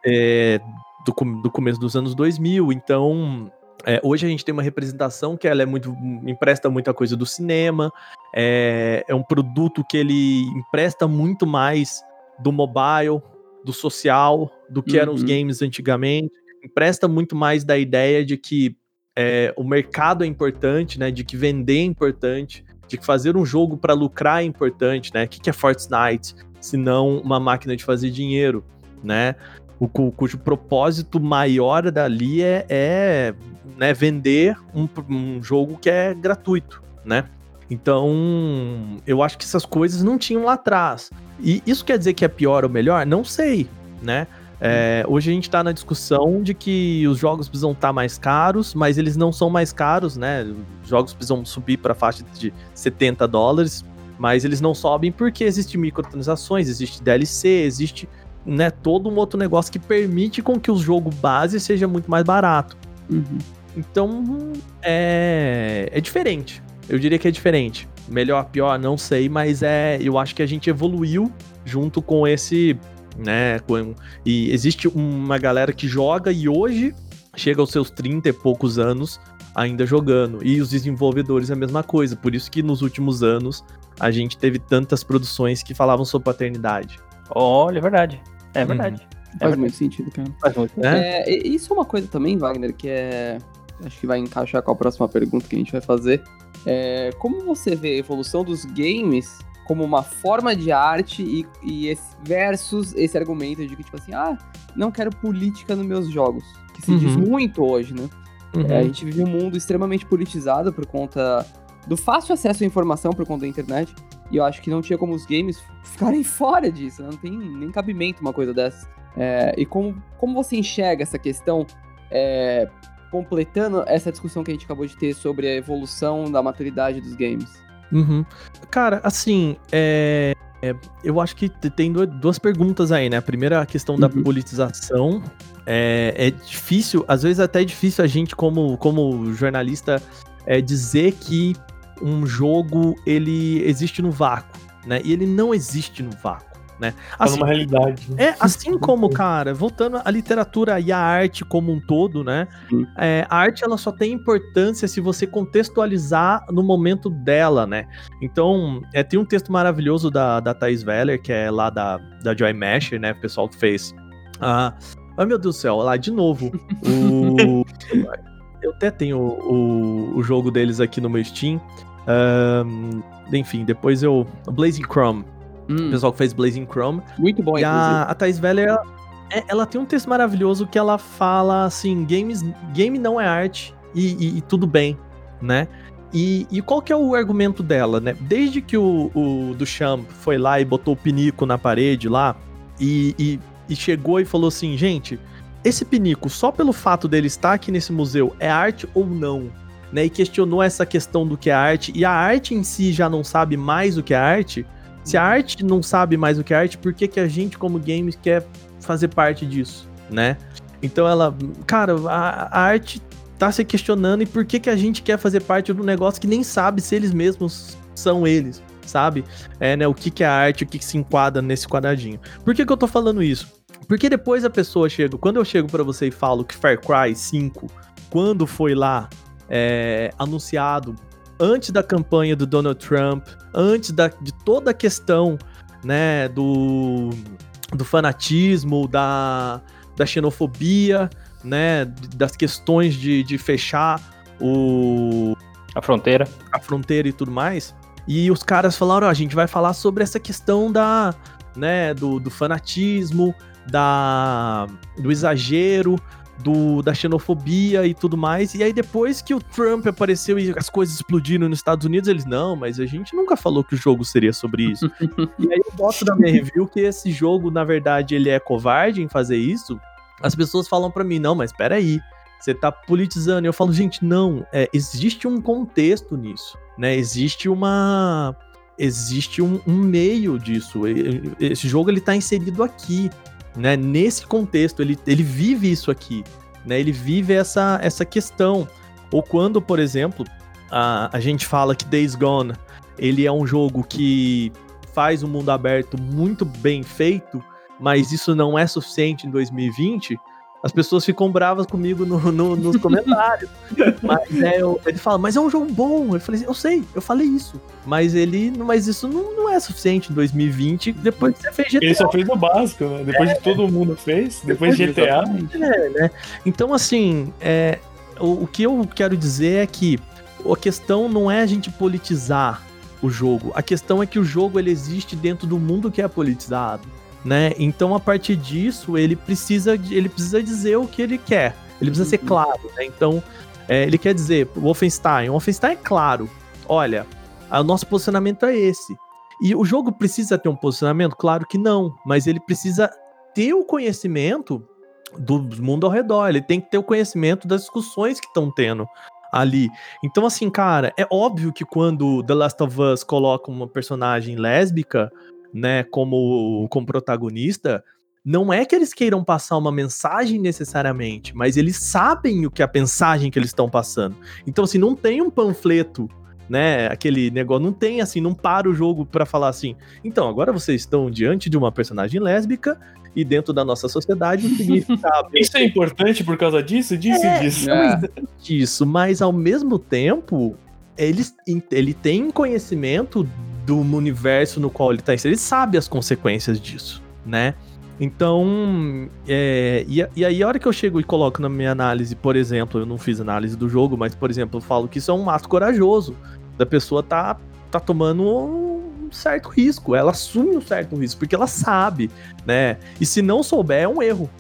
é, do, do começo dos anos 2000. Então, É, hoje a gente tem uma representação que ela é muito empresta muita coisa do cinema, é, é um produto que ele empresta muito mais do mobile, do social, do que eram os Uhum. games antigamente. Empresta muito mais da ideia de que é, o mercado é importante, né? De que vender é importante, de que fazer um jogo para lucrar é importante, né? O que, que é Fortnite, se não uma máquina de fazer dinheiro, né? O, cu- cujo propósito maior dali é, é, né, vender um, um jogo que é gratuito, né? Então, eu acho que essas coisas não tinham lá atrás. E isso quer dizer que é pior ou melhor? Não sei, né? É, hoje a gente tá na discussão de que os jogos precisam estar mais caros, mas eles não são mais caros, né? Os jogos precisam subir para a faixa de 70 dólares, mas eles não sobem porque existe microtransações, existe DLC, existe né, todo um outro negócio que permite com que o jogo base seja muito mais barato. Uhum. Então, é, é diferente. Eu diria que é diferente. Melhor, pior, não sei, mas é, eu acho que a gente evoluiu junto com esse, né, com, e existe uma galera que joga e hoje chega aos seus 30 e poucos anos ainda jogando. E os desenvolvedores é a mesma coisa. Por isso que nos últimos anos a gente teve tantas produções que falavam sobre paternidade. Olha, é verdade. É Uhum. verdade. Faz verdade. muito sentido, cara. Faz muito. né? É, isso é uma coisa também, Wagner, que é. Acho que vai encaixar com a próxima pergunta que a gente vai fazer. É, como você vê a evolução dos games como uma forma de arte e, e esse- versus esse argumento de que, tipo assim, ah, não quero política nos meus jogos. Que se diz Uhum. muito hoje, né? É, a gente vive um mundo extremamente politizado por conta do fácil acesso à informação por conta da internet. E eu acho que não tinha como os games ficarem fora disso. né? Não tem nem cabimento uma coisa dessa. É, e como, como você enxerga essa questão, é, completando essa discussão que a gente acabou de ter sobre a evolução da maturidade dos games? Uhum. Cara, assim, é, é, eu acho que tem du- duas perguntas aí, né? A primeira, a questão da Uhum. politização. É, é difícil, às vezes até é difícil a gente, como, como jornalista, é, dizer que um jogo ele existe no vácuo, né? E ele não existe no vácuo, né? Tá Assim, numa realidade. né? é, assim como, cara, voltando à literatura e à arte como um todo, né? É, a arte ela só tem importância se você contextualizar no momento dela, né? Então, é, tem um texto maravilhoso da, da Thais Veller, que é lá da, da Joy Masher, né? O pessoal que fez. Ah, ai meu Deus do céu, lá de novo. O, eu até tenho o, o jogo deles aqui no meu Steam. Ahn, enfim, depois eu. Blazing Chrome. O Hum, pessoal que fez Blazing Chrome. muito bom, E a, a Thais Veller, ela, é- ela tem um texto maravilhoso que ela fala assim: games, game não é arte e, e- e tudo bem, né? E, e qual que é o argumento dela, né? Desde que o, o Duchamp foi lá e botou o pinico na parede lá e, e, e chegou e falou assim: gente, esse pinico, só pelo fato dele estar aqui nesse museu, é arte ou não? Né? E questionou essa questão do que é arte, e a arte em si já não sabe mais o que é arte. Se a arte não sabe mais o que é arte, por que, que a gente, como games, quer fazer parte disso, né? Então ela, cara, a, a arte tá se questionando e por que, que a gente quer fazer parte de um negócio que nem sabe se eles mesmos são eles, sabe? É, né, o que, que é arte, o que, que se enquadra nesse quadradinho. Por que, que eu tô falando isso? Porque depois a pessoa chega, quando eu chego pra você e falo que Far Cry 5, quando foi lá é, anunciado antes da campanha do Donald Trump, antes da, de toda a questão, né, do, do fanatismo, da, da xenofobia, né, das questões de, de fechar o, A fronteira. a fronteira e tudo mais. E os caras falaram, ó, a gente vai falar sobre essa questão da, né, do, do fanatismo, da, do exagero, do, da xenofobia e tudo mais. E aí depois que o Trump apareceu e as coisas explodiram nos Estados Unidos, eles, não, mas a gente nunca falou que o jogo seria sobre isso. e aí eu boto na minha review que esse jogo, na verdade, ele é covarde em fazer isso. As pessoas falam pra mim, não, mas peraí, você tá politizando. E eu falo, gente, não, é, existe um contexto nisso, né? Existe uma. Existe um, um meio disso. Esse jogo ele tá inserido aqui, né? Nesse contexto, ele, ele vive isso aqui, né? Ele vive essa, essa questão. Ou quando, por exemplo, a, a gente fala que Days Gone ele é um jogo que faz um mundo aberto muito bem feito, mas isso não é suficiente em 2020. As pessoas ficam bravas comigo no, no- nos comentários. mas é, eu- ele fala, mas é um jogo bom. Eu falei, assim, eu sei, eu falei isso. Mas ele. Mas isso não, não é suficiente em 2020, depois que você fez GTA. Ele só fez o básico, né? Depois de todo mundo fez, depois de GTA. É, né? Então, assim, é, o, o que eu quero dizer é que a questão não é a gente politizar o jogo. A questão é que o jogo ele existe dentro do mundo que é politizado, né? Então, a partir disso, ele precisa, ele precisa dizer o que ele quer. Ele precisa ser Uhum. claro, né? Então, é, ele quer dizer, o Wolfenstein, o Wolfenstein é claro. Olha, o nosso posicionamento é esse. E o jogo precisa ter um posicionamento? Claro que não, mas ele precisa ter o conhecimento do mundo ao redor. Ele tem que ter o conhecimento das discussões que estão tendo ali. Então, assim, cara, é óbvio que quando The Last of Us coloca uma personagem lésbica, né, como, como protagonista, não é que eles queiram passar uma mensagem necessariamente, mas eles sabem o que é a mensagem que eles estão passando. Então, assim, não tem um panfleto, né, aquele negócio, não tem assim, não para o jogo pra falar assim. Então, agora vocês estão diante de uma personagem lésbica e dentro da nossa sociedade o significado Isso é importante por causa disso, disso e disso. É. disso, mas ao mesmo tempo, ele, ele tem conhecimento do universo no qual ele tá inserido, ele sabe as consequências disso, né? Então, é, e, e aí a hora que eu chego e coloco na minha análise, por exemplo, eu não fiz análise do jogo, mas, por exemplo, eu falo que isso é um ato corajoso, da pessoa tá, tá tomando um certo risco, ela assume um certo risco, porque ela sabe, né? E se não souber, é um erro.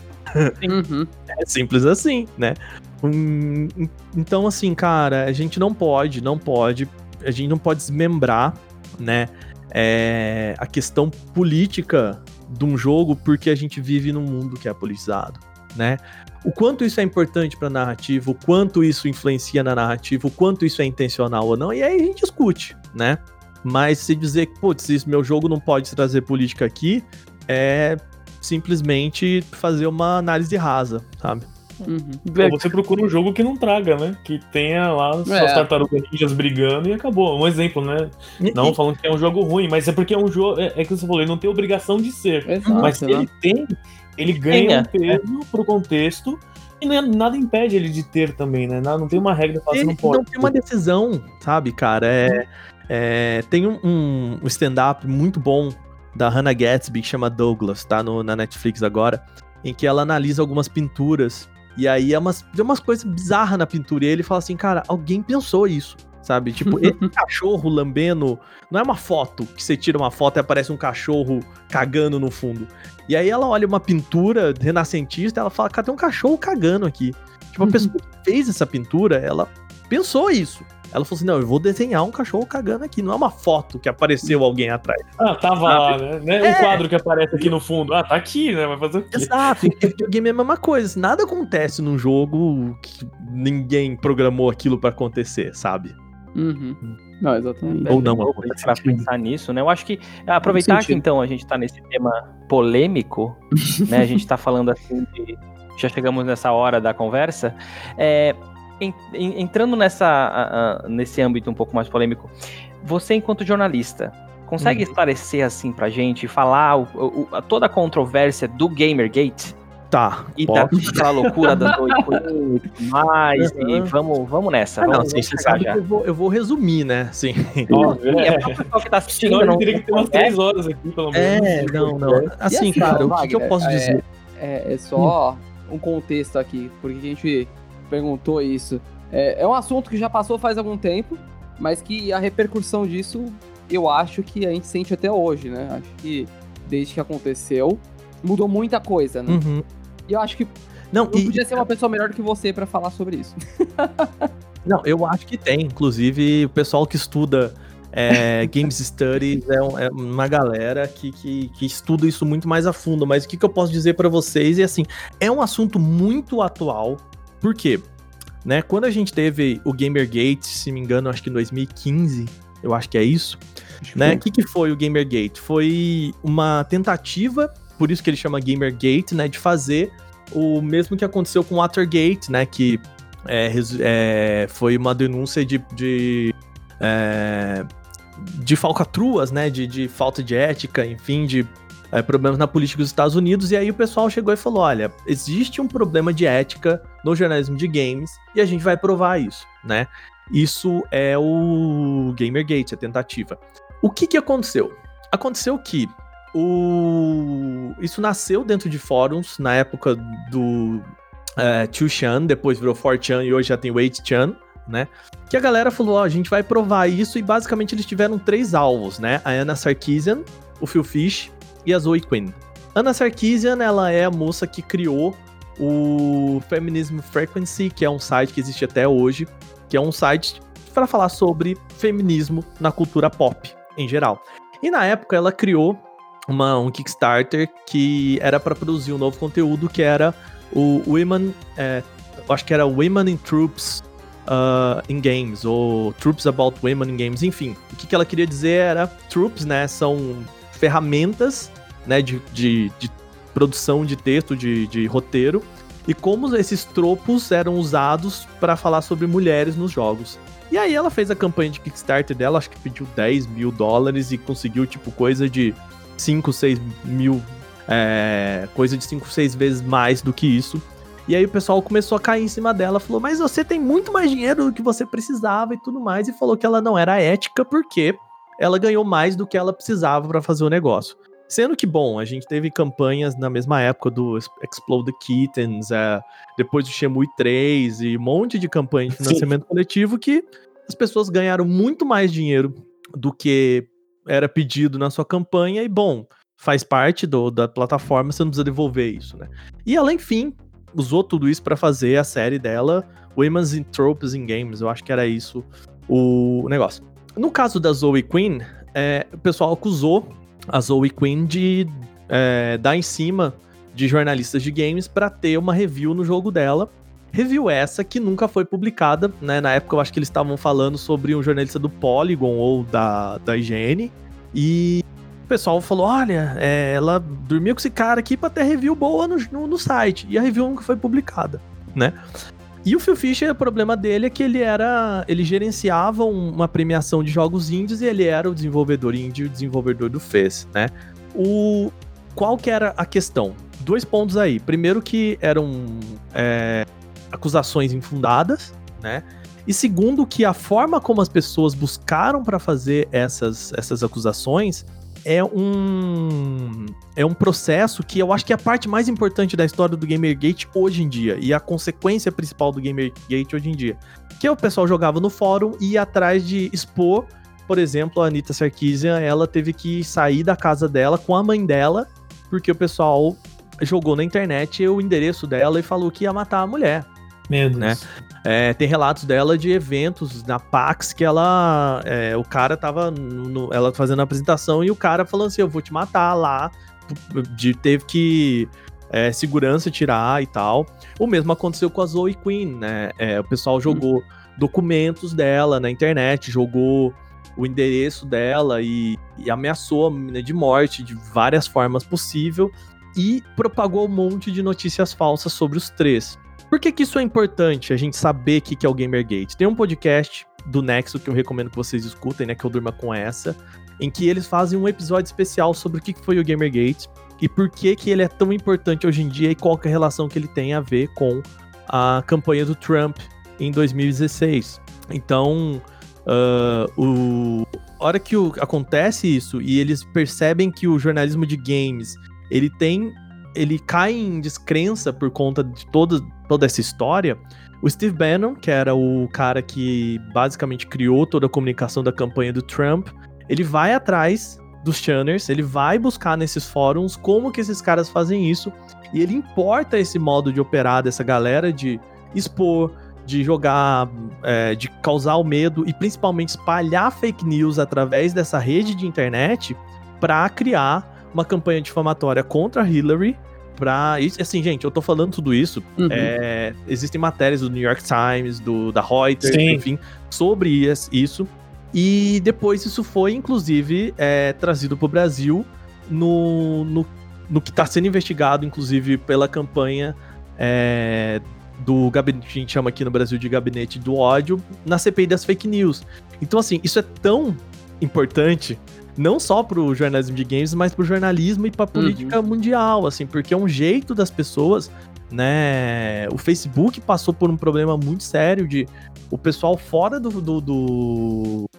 Uhum. É simples assim, né? Hum, então, assim, cara, a gente não pode, não pode, a gente não pode desmembrar, né? é, a questão política de um jogo porque a gente vive num mundo que é politizado, né? O quanto isso é importante pra narrativa, o quanto isso influencia na narrativa, o quanto isso é intencional ou não, e aí a gente discute, né? Mas se dizer que, putz, isso meu jogo não pode trazer política aqui, é simplesmente fazer uma análise rasa, sabe? Uhum. Ou você procura um jogo que não traga, né? Que tenha lá suas É. tartarugas ninjas brigando e acabou. Um exemplo, né? Não falando que é um jogo ruim, mas é porque é um jogo. É, é que você falou, ele não tem obrigação de ser. Exato, mas se né? ele tem, ele ganha um peso pro contexto. E é- nada impede ele de ter também, né? Não tem uma regra que Ele não pode. não tem uma decisão, sabe, cara? É, é, tem um, um- um stand-up muito bom da Hannah Gatsby que chama Douglas, tá no, na Netflix agora, em que ela analisa algumas pinturas. E aí é umas, tem umas coisas bizarras na pintura. E ele fala assim, cara, alguém pensou isso. Sabe? Tipo, esse cachorro lambendo. Não é uma foto que você tira uma foto e aparece um cachorro cagando no fundo. E aí ela olha uma pintura renascentista e ela fala, cara, tem um cachorro cagando aqui. Tipo, a pessoa que fez essa pintura, ela pensou isso. Ela falou assim: não, eu vou desenhar um cachorro cagando aqui. Não é uma foto que apareceu alguém atrás. Ah, tava lá, né? né? É. O quadro que aparece aqui no fundo. Ah, tá aqui, né? Vai fazer o quê? Exato. E videogame é a mesma coisa. Nada acontece num jogo que ninguém programou aquilo pra acontecer, sabe? Uhum. Não, exatamente. Ou não acontece. Pra pensar nisso, né? Eu acho que aproveitar que então a gente tá nesse tema polêmico, né? A gente tá falando assim de. Já chegamos nessa hora da conversa. É, entrando nessa, a- a- nesse âmbito um pouco mais polêmico, você, enquanto jornalista, consegue Uhum. esclarecer assim pra gente, falar o- o- a- toda a controvérsia do Gamergate Tá. e ó. da loucura das oito e tudo mais? E Uhum. vamos, vamos nessa. Ah, não, vamos, vamos você chegar sabe já. que eu vou, eu vou resumir, né? Sim. Óbvio, E é. é que tá assistindo, Senão não, teria que ter umas três horas aqui, pelo menos. É, não, não. Assim, assim, cara, o que, que eu posso é- dizer? É, é só um contexto aqui, porque a gente perguntou isso. É, é um assunto que já passou faz algum tempo, mas que a repercussão disso eu acho que a gente sente até hoje, né? Acho que desde que aconteceu, mudou muita coisa, né? Uhum. E eu acho que Não, não e, podia ser uma pessoa melhor do que você pra falar sobre isso. não, eu acho que tem. Inclusive, o pessoal que estuda é, Games Studies é, um- é uma galera que, que, que estuda isso muito mais a fundo. Mas o que, que eu posso dizer pra vocês é assim: é um assunto muito atual. Por quê? Né, quando a gente teve o Gamergate, se me engano, acho que em 2015, eu acho que é isso. né? O que, que foi o Gamergate? Foi uma tentativa, por isso que ele chama Gamergate, né? De fazer o mesmo que aconteceu com o Watergate, né? Que é, é, foi uma denúncia de. de é, de falcatruas, né? De, de falta de ética, enfim, de é, problemas na política dos Estados Unidos, e aí o pessoal chegou e falou: olha, existe um problema de ética no jornalismo de games e a gente vai provar isso, né? Isso é o Gamergate, a tentativa. O que, que aconteceu? Aconteceu que o... isso nasceu dentro de fóruns na época do é, 2chan, depois virou 4chan e hoje já tem o 8chan, né? Que a galera falou, ó, a gente vai provar isso e basicamente eles tiveram três alvos, né? A Anna Sarkeesian, o Phil Fish e a Zoe Quinn. Anna Sarkeesian, ela é a moça que criou o Feminism Frequency, que é um site que existe até hoje, que é um site para falar sobre feminismo na cultura pop em geral. E na época ela criou uma, um Kickstarter que era para produzir um novo conteúdo que era o Women, é, acho que era Women in Troops uh, in Games, ou Troops About Women in Games, enfim. O que, que ela queria dizer era, troops, né, são ferramentas, né, de, de, de produção de texto, de, de roteiro, e como esses tropos eram usados para falar sobre mulheres nos jogos. E aí ela fez a campanha de Kickstarter dela, acho que pediu 10 mil dólares e conseguiu, tipo, coisa de 5, 6 mil. É, coisa de 5, 6 vezes mais do que isso. E aí o pessoal começou a cair em cima dela, falou: Mas você tem muito mais dinheiro do que você precisava e tudo mais. E falou que ela não era ética porque ela ganhou mais do que ela precisava para fazer o negócio. Sendo que, bom, a gente teve campanhas na mesma época do Explode the Kittens, é, depois do Shemui 3 e um monte de campanha de financiamento Sim. coletivo que as pessoas ganharam muito mais dinheiro do que era pedido na sua campanha e, bom, faz parte do, da plataforma, você não precisa devolver isso, né? E ela, enfim, usou tudo isso para fazer a série dela, Women's in Tropes in Games, eu acho que era isso o negócio. No caso da Zoe Quinn, é, o pessoal acusou a Zoe Quinn de é, dar em cima de jornalistas de games para ter uma review no jogo dela. Review essa que nunca foi publicada, né? Na época eu acho que eles estavam falando sobre um jornalista do Polygon ou da, da IGN. E o pessoal falou: olha, é, ela dormiu com esse cara aqui pra ter review boa no, no, no, site. E a review nunca foi publicada, né? E o Phil Fisher, o problema dele é que ele era. Ele gerenciava uma premiação de jogos índios e ele era o desenvolvedor índio o desenvolvedor do FES, né? O, qual que era a questão? Dois pontos aí. Primeiro que eram é, acusações infundadas, né? E segundo que a forma como as pessoas buscaram para fazer essas, essas acusações é um é um processo que eu acho que é a parte mais importante da história do Gamergate hoje em dia e a consequência principal do Gamergate hoje em dia, que é o pessoal jogava no fórum e ia atrás de expor, por exemplo, a Anitta Sarkeesian, ela teve que sair da casa dela com a mãe dela, porque o pessoal jogou na internet o endereço dela e falou que ia matar a mulher. Meu Deus. Né? É, tem relatos dela de eventos na PAX que ela. É, o cara tava. No, ela fazendo a apresentação e o cara falando assim: Eu vou te matar lá. De, teve que. É, segurança tirar e tal. O mesmo aconteceu com a Zoe Queen, né? É, o pessoal jogou documentos dela na internet, jogou o endereço dela e, e ameaçou a menina de morte de várias formas possíveis e propagou um monte de notícias falsas sobre os três. Por que, que isso é importante, a gente saber o que, que é o Gamergate? Tem um podcast do Nexo que eu recomendo que vocês escutem, né? Que eu durma com essa, em que eles fazem um episódio especial sobre o que, que foi o Gamergate e por que, que ele é tão importante hoje em dia e qual é a relação que ele tem a ver com a campanha do Trump em 2016. Então, uh, o, a hora que o, acontece isso e eles percebem que o jornalismo de games ele tem ele cai em descrença por conta de toda, toda essa história. O Steve Bannon, que era o cara que basicamente criou toda a comunicação da campanha do Trump, ele vai atrás dos channers, ele vai buscar nesses fóruns como que esses caras fazem isso, e ele importa esse modo de operar dessa galera de expor, de jogar, é, de causar o medo e principalmente espalhar fake news através dessa rede de internet para criar uma campanha difamatória contra Hillary pra. Assim, gente, eu tô falando tudo isso. Uhum. É, existem matérias do New York Times, do, da Reuters, Sim. enfim, sobre isso. E depois isso foi, inclusive, é, trazido pro Brasil no, no, no que está sendo investigado, inclusive, pela campanha é, do gabinete, a gente chama aqui no Brasil de gabinete do ódio, na CPI das fake news. Então, assim, isso é tão importante não só pro jornalismo de games, mas pro jornalismo e pra política mundial, assim, porque é um jeito das pessoas, né? O Facebook passou por um problema muito sério de o pessoal fora do, do, do,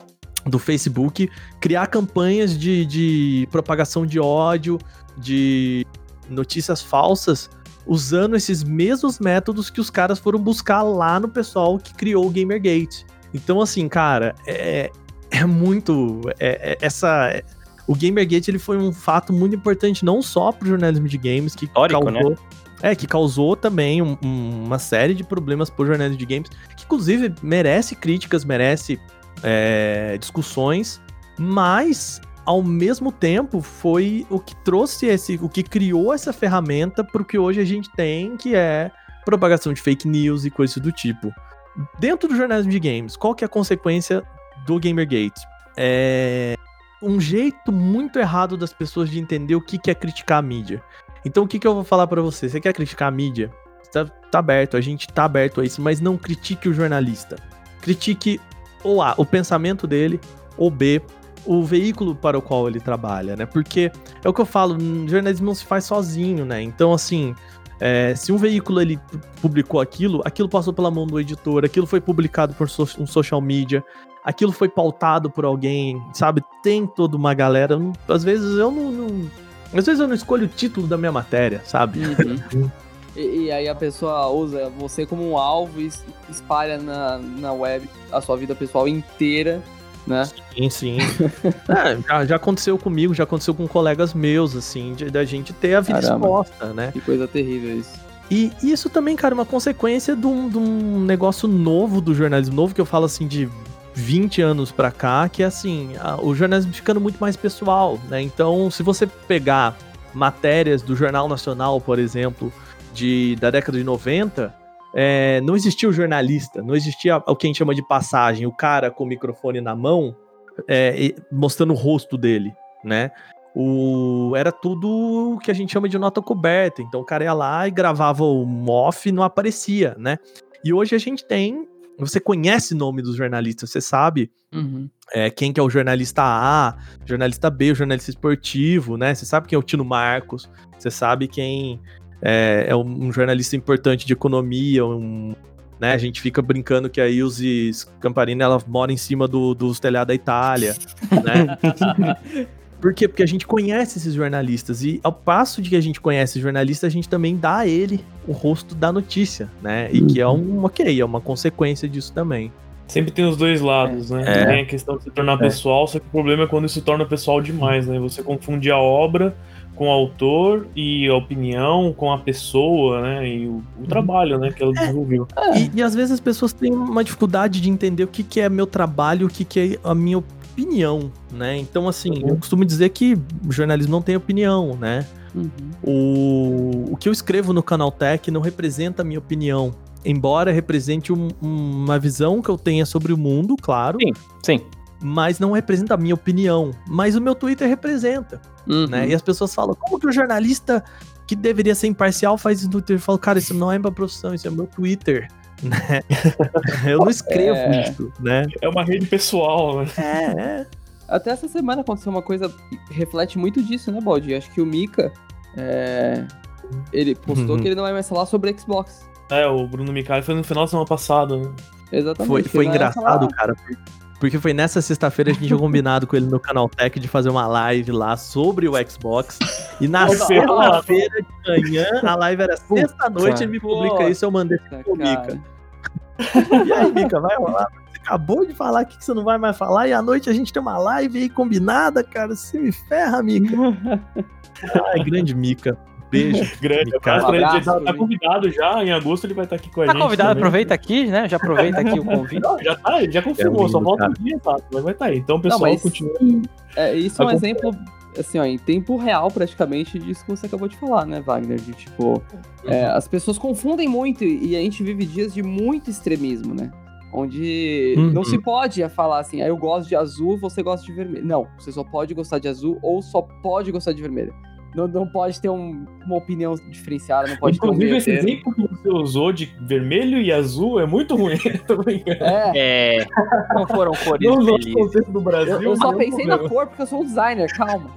do Facebook criar campanhas de, de propagação de ódio, de notícias falsas, usando esses mesmos métodos que os caras foram buscar lá no pessoal que criou o Gamergate. Então, assim, cara, é, é muito. É, é, essa. o Gamergate ele foi um fato muito importante, não só pro jornalismo de games, que Histórico, causou. É, que causou também um- um- uma série de problemas pro jornalismo de games, que inclusive merece críticas, merece é, discussões, mas ao mesmo tempo foi o que trouxe esse, o que criou essa ferramenta pro que hoje a gente tem, que é propagação de fake news e coisas do tipo. Dentro do jornalismo de games, qual que é a consequência do Gamergate? É um jeito muito errado das pessoas de entender o que é criticar a mídia. Então o que, que eu vou falar pra você? Você quer criticar a mídia? Tá, tá aberto, a gente tá aberto a isso, mas não critique o jornalista. Critique ou A, o pensamento dele, ou B, o veículo para o qual ele trabalha, né? Porque é o que eu falo, jornalismo não se faz sozinho, né? Então, assim, é, se um veículo ele pu- publicou aquilo, aquilo passou pela mão do editor, aquilo foi publicado por so- um social media, aquilo foi pautado por alguém, sabe? Tem toda uma galera. não- Às vezes eu não, não- Às vezes eu não escolho o título da minha matéria, sabe? Uhum. E, e aí a pessoa usa você como um alvo e es- espalha na, na web a sua vida pessoal inteira, né? Sim, sim. É, já, já aconteceu comigo, já aconteceu com colegas meus, assim, da gente ter a vida Caramba. exposta, né? Que coisa terrível isso. E isso também, cara, é uma consequência de um, de um negócio novo do jornalismo, novo que eu falo assim de 20 anos pra cá, que é assim, a- o jornalismo ficando muito mais pessoal, né? Então, se você pegar matérias do Jornal Nacional, por exemplo, de, da década de 90, é, não existia o jornalista, não existia o que a gente chama de passagem, o cara com o microfone na mão, é, mostrando o rosto dele, né? O, era tudo o que a gente chama de nota coberta. Então o cara ia lá e gravava o off e não aparecia, né? E hoje a gente tem. Você conhece o nome dos jornalistas, você sabe Uhum. é, quem que é o jornalista A, jornalista B, o jornalista esportivo, né? Você sabe quem é o Tino Marcos, você sabe quem é, é um, jornalista importante de economia, um, né? A gente fica brincando que a Ilse Scamparini, ela mora em cima do, dos telhados da Itália, né? Por quê? Porque a gente conhece esses jornalistas e ao passo de que a gente conhece esse jornalista, a gente também dá a ele o rosto da notícia, né? E que é um, ok, é uma consequência disso também. Sempre tem os dois lados, né? É. Tem a questão de se tornar pessoal, só que o problema é quando isso se torna pessoal demais, né? Você confunde a obra com o autor e a opinião com a pessoa, né? E o, o trabalho, né? Que ela desenvolveu. E, e às vezes as pessoas têm uma dificuldade de entender o que, que é meu trabalho, o que, que é a minha opinião, né? Então, assim, eu costumo dizer que jornalismo não tem opinião, né? Uhum. O, o que eu escrevo no Canaltech não representa a minha opinião. Embora represente um- uma visão que eu tenha sobre o mundo, claro, Sim. Sim. mas não representa a minha opinião. Mas o meu Twitter representa, Uhum. né? E as pessoas falam, como que o jornalista que deveria ser imparcial faz isso no Twitter? Eu falo, cara, isso não é minha profissão, isso é meu Twitter. Né? Eu não escrevo É. isso, né? É uma rede pessoal, né? É, é. Até essa semana aconteceu uma coisa que reflete muito disso, né, Baldi? Acho que o Mika, é, ele postou Uhum. que ele não vai mais falar sobre Xbox. É, o Bruno Micali foi no final da semana passada, né? Exatamente. Foi, foi engraçado, cara. Porque foi nessa sexta-feira a gente tinha combinado com ele no canal Tech de fazer uma live lá sobre o Xbox. E na sexta-feira de manhã, a live era sexta-noite, ele me publica Pô. isso, eu mandei pro Mika. E aí, Mika, vai rolar? Você acabou de falar aqui que você não vai mais falar, e à noite a gente tem uma live aí combinada, cara. Você me ferra, Mika. Ai, grande Mika. Beijo. Grande. Abraço pra ele. Um Ele tá, tá convidado já, em agosto ele vai estar aqui com a Tá gente. convidado, também. aproveita aqui, né? Já aproveita aqui o convite. Não, já tá, ele já confirmou, É lindo, só falta cara. um dia, tá? Mas vai estar aí. Então, pessoal, mas- continua. É, isso é um exemplo, assim, ó, em tempo real, praticamente, disso que você acabou de falar, né, Wagner? De, tipo, é, as pessoas confundem muito e a gente vive dias de muito extremismo, né? Onde Uhum. não se pode falar assim, ah, eu gosto de azul, você gosta de vermelho. Não, você só pode gostar de azul ou só pode gostar de vermelho. Não, não pode ter um- uma opinião diferenciada, não pode Inclusive, ter um esse exemplo que você usou de vermelho e azul é muito ruim. Tô brincando. É, É. Não foram cores Não usou o felizes. conceito do Brasil. eu, eu só pensei na problema. cor porque eu sou um designer, calma.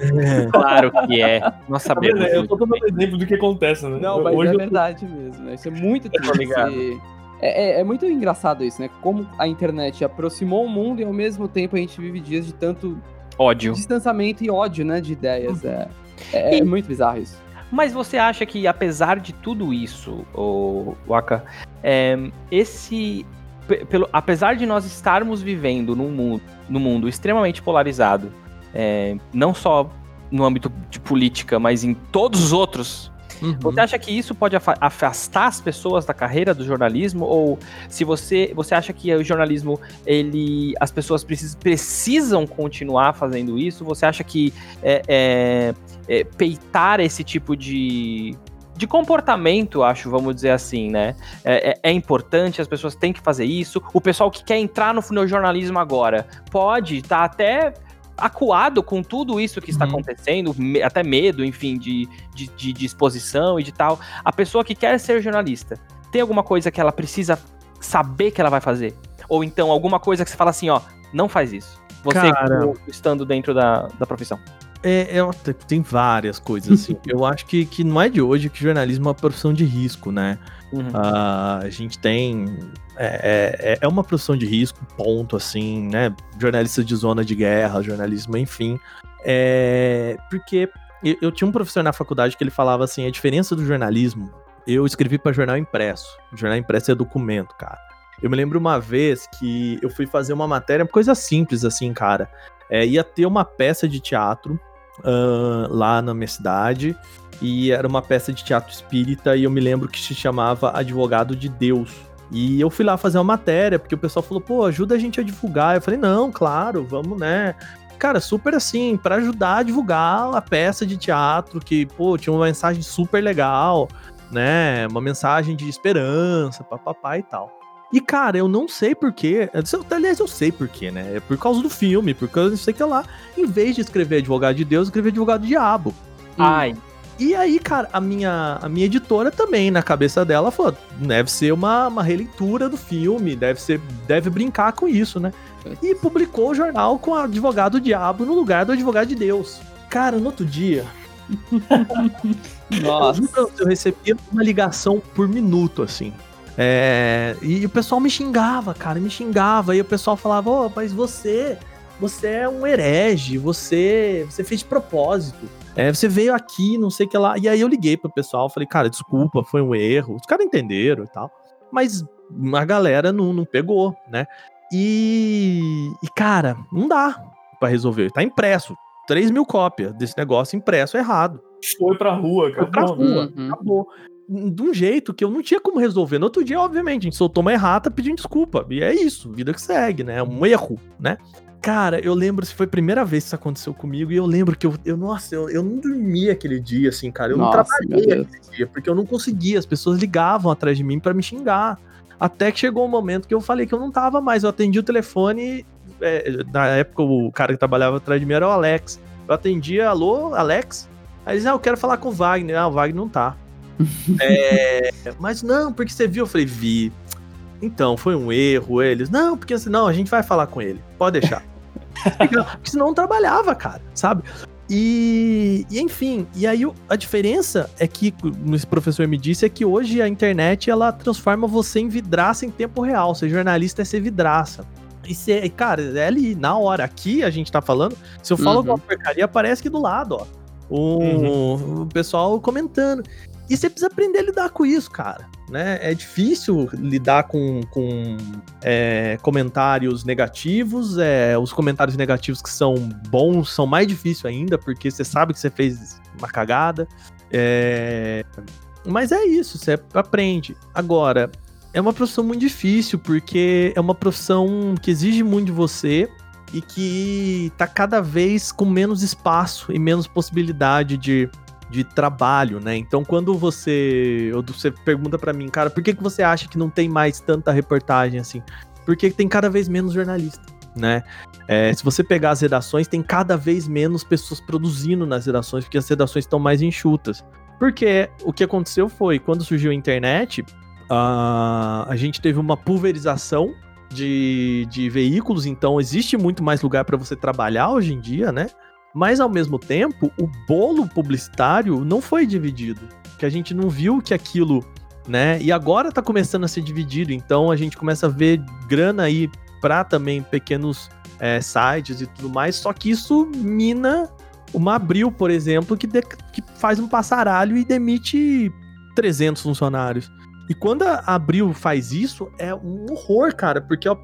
Claro que é. Nós sabemos. vendo? Eu muito tô dando bem. exemplo do que acontece, né? Não, mas Hoje é eu- verdade mesmo, né? Isso é muito triste. É, é- é muito engraçado isso, né? Como a internet aproximou o mundo e ao mesmo tempo a gente vive dias de tanto Ódio. distanciamento e ódio, né? De ideias. É, é, é muito bizarro isso. Mas você acha que, apesar de tudo isso, o Waka, é, esse. pe- Pelo, apesar de nós estarmos vivendo num mundo, num mundo extremamente polarizado, é, não só no âmbito de política, mas em todos os outros, Uhum. você acha que isso pode afa- afastar as pessoas da carreira do jornalismo? Ou se você, você acha que o jornalismo, ele, as pessoas precis- precisam continuar fazendo isso? Você acha que é, é, peitar esse tipo de, de comportamento, acho, vamos dizer assim, né? É, é- é importante, as pessoas têm que fazer isso. O pessoal que quer entrar no, no jornalismo agora pode estar até acuado com tudo isso que está Uhum. acontecendo, me- até medo, enfim, de, de, de, de exposição e de tal. A pessoa que quer ser jornalista, tem alguma coisa que ela precisa saber que ela vai fazer? Ou então alguma coisa que você fala assim, ó, não faz isso. Você Cara. estando dentro da, da profissão. É, é tem várias coisas assim. Eu acho que, que não é de hoje que jornalismo é uma profissão de risco, né? Uhum. Ah, a gente tem. É, é, é uma profissão de risco, ponto, assim, né? Jornalista de zona de guerra, jornalismo, enfim. É, porque eu, eu tinha um professor na faculdade que ele falava assim: a diferença do jornalismo. Eu escrevi para jornal impresso. Jornal impresso é documento, cara. Eu me lembro uma vez que eu fui fazer uma matéria, coisa simples assim, cara. É, ia ter uma peça de teatro ah, lá na minha cidade e era uma peça de teatro espírita e eu me lembro que se chamava Advogado de Deus. E eu fui lá fazer uma matéria, porque o pessoal falou, pô, ajuda a gente a divulgar. Eu falei, não, claro, vamos, né? Cara, super assim, para ajudar a divulgar a peça de teatro, que, pô, tinha uma mensagem super legal, né? Uma mensagem de esperança, papapá e tal. E, cara, eu não sei porquê. Aliás, eu sei porquê, né? É por causa do filme, porque eu sei que lá, em vez de escrever advogado de Deus, eu escrevi advogado do diabo. Ai, E aí, cara, a minha, a minha editora também, na cabeça dela, falou: deve ser uma, uma releitura do filme, deve ser, deve brincar com isso, né? E publicou o jornal com o advogado diabo no lugar do advogado de Deus. Cara, no outro dia, Nossa. eu, recebia uma ligação por minuto, assim. É, e o pessoal me xingava, cara, me xingava. E o pessoal falava, ô, mas você, você é um herege, você, você fez de propósito. É, você veio aqui, não sei o que lá. E aí eu liguei pro pessoal, falei, cara, desculpa, foi um erro. Os caras entenderam e tal. Mas a galera não, não pegou, né? E, e, cara, não dá pra resolver. Tá impresso. 3 mil cópias desse negócio impresso errado. Foi pra rua, Foi pra acabou. rua, Uhum. acabou. De um jeito que eu não tinha como resolver. No outro dia, obviamente, a gente soltou uma errata pedindo desculpa. E é isso, vida que segue, né? Um erro, né? Cara, eu lembro se foi a primeira vez que isso aconteceu comigo, e eu lembro que eu, eu nossa, eu, eu não dormi aquele dia, assim, cara. Eu não Nossa, trabalhei meu Deus. aquele dia, porque eu não conseguia. As pessoas ligavam atrás de mim pra me xingar. Até que chegou um momento que eu falei que eu não tava mais. Eu atendi o telefone. é, na época, o cara que trabalhava atrás de mim era o Alex. Eu atendia, alô, Alex? Aí eles, ah, eu quero falar com o Wagner. Ah, o Wagner não tá. É, mas não, porque você viu? Eu falei, vi. Então, foi um erro. Eles, não, porque senão a gente vai falar com ele. Pode deixar. porque, senão não trabalhava, cara, sabe? E, e, enfim, e aí a diferença é que, como esse professor me disse, é que hoje a internet ela transforma você em vidraça em tempo real. Ser jornalista é ser vidraça. E ser, cara, é ali, na hora. Aqui a gente tá falando, se eu falo Uhum. alguma porcaria, aparece aqui do lado, ó. O, o pessoal comentando. E você precisa aprender a lidar com isso, cara. Né? É difícil lidar com, com é, comentários negativos. É, os comentários negativos que são bons são mais difíceis ainda, porque você sabe que você fez uma cagada. É, mas é isso, você aprende. Agora, é uma profissão muito difícil, porque é uma profissão que exige muito de você e que tá cada vez com menos espaço e menos possibilidade de, de trabalho, né? Então, quando você, você pergunta pra mim, cara, por que, que você acha que não tem mais tanta reportagem assim? Porque tem cada vez menos jornalista. né? É, se você pegar as redações, tem cada vez menos pessoas produzindo nas redações, porque as redações estão mais enxutas. Porque o que aconteceu foi, quando surgiu a internet, a, a gente teve uma pulverização de, de veículos, então existe muito mais lugar para você trabalhar hoje em dia, né? Mas ao mesmo tempo, o bolo publicitário não foi dividido, que a gente não viu que aquilo, né? E agora tá começando a ser dividido, então a gente começa a ver grana aí para também pequenos é, sites e tudo mais, só que isso mina uma Abril, por exemplo, que, de, que faz um passaralho e demite 300 funcionários. E quando a Abril faz isso, é um horror, cara, porque a,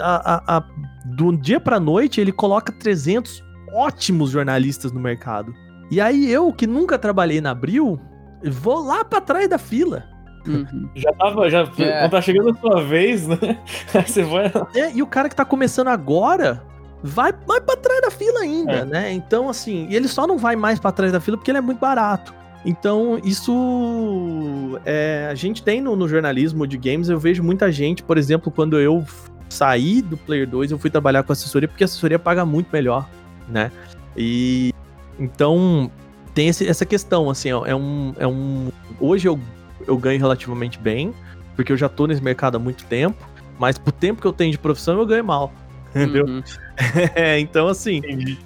a, a, do dia pra noite ele coloca 300 ótimos jornalistas no mercado. E aí eu, que nunca trabalhei na Abril, vou lá pra trás da fila. Uhum. Já tava, já, é. quando tá chegando a sua vez, né? Aí você vai. É, e o cara que tá começando agora vai, vai pra trás da fila ainda, é. né? Então, assim, ele só não vai mais para trás da fila porque ele é muito barato. Então, isso é, a gente tem no, no, jornalismo de games, eu vejo muita gente, por exemplo, quando eu saí do Player 2, eu fui trabalhar com assessoria, porque a assessoria paga muito melhor, né? E então tem esse, essa questão, assim, ó, é um, é um. Hoje eu, eu ganho relativamente bem, porque eu já tô nesse mercado há muito tempo, mas pro tempo que eu tenho de profissão, eu ganho mal. Entendeu? Uhum. é, então, assim, Entendi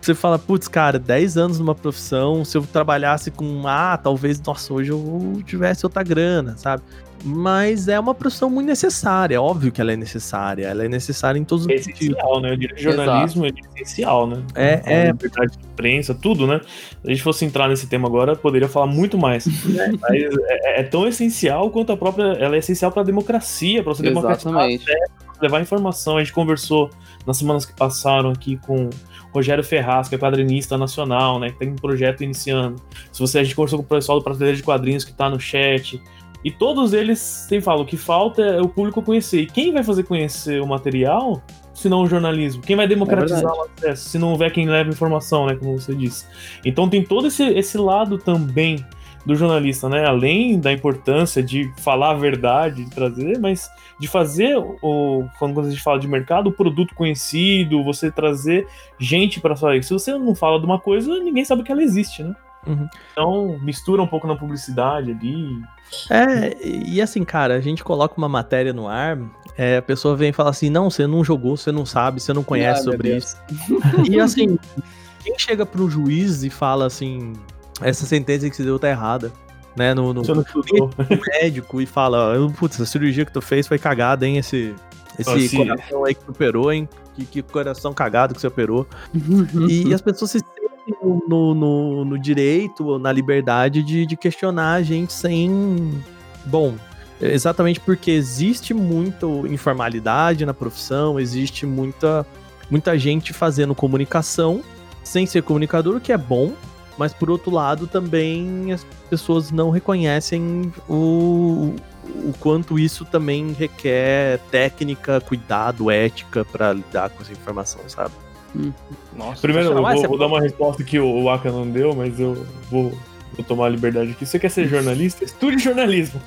você fala, putz, cara, 10 anos numa profissão, se eu trabalhasse com, ah, talvez, nossa, hoje eu tivesse outra grana, sabe? Mas é uma profissão muito necessária, é óbvio que ela é necessária, ela é necessária em todos os é essencial, né? O direito de jornalismo Exato. é essencial, né? É, é. liberdade de imprensa, tudo, né? Se a gente fosse entrar nesse tema agora, poderia falar muito mais. É. Mas é, é, tão essencial quanto a própria. Ela é essencial para a democracia, para você democratizar, levar informação. A gente conversou nas semanas que passaram aqui com Rogério Ferraz, que é quadrinista nacional, né? Que tem um projeto iniciando. Se você a gente conversou com o pessoal do Prateleira de Quadrinhos que está no chat. E todos eles sempre falam: o que falta é o público conhecer. E quem vai fazer conhecer o material se não o jornalismo? Quem vai democratizar é o acesso se não houver quem leva informação, né? Como você disse. Então tem todo esse, esse lado também do jornalista, né? Além da importância de falar a verdade, de trazer, mas de fazer o quando a gente fala de mercado, o produto conhecido, você trazer gente para falar isso. Se você não fala de uma coisa, ninguém sabe que ela existe, né? Uhum. Então, mistura um pouco na publicidade ali. É, e assim, cara, a gente coloca uma matéria no ar, é, a pessoa vem e fala assim: não, você não jogou, você não sabe, você não conhece ah, sobre isso. e assim, quem chega pro juiz e fala assim: essa sentença que você deu tá errada né, no, no, no médico e fala, putz, a cirurgia que tu fez foi cagada, hein, esse, esse assim, coração aí que tu operou, hein, que, que coração cagado que você operou. e, e, as pessoas se sentem no, no, no direito, na liberdade de, de questionar a gente sem... Bom, exatamente porque existe muita informalidade na profissão, existe muita, muita gente fazendo comunicação sem ser comunicador, o que é bom, mas por outro lado também as pessoas não reconhecem o, o quanto isso também requer técnica, cuidado, ética para lidar com essa informação, sabe? Hum. Nossa, Primeiro, eu vou, vou dar uma resposta que o Aka não deu, mas eu vou vou tomar a liberdade aqui. Você quer ser jornalista? Estude jornalismo.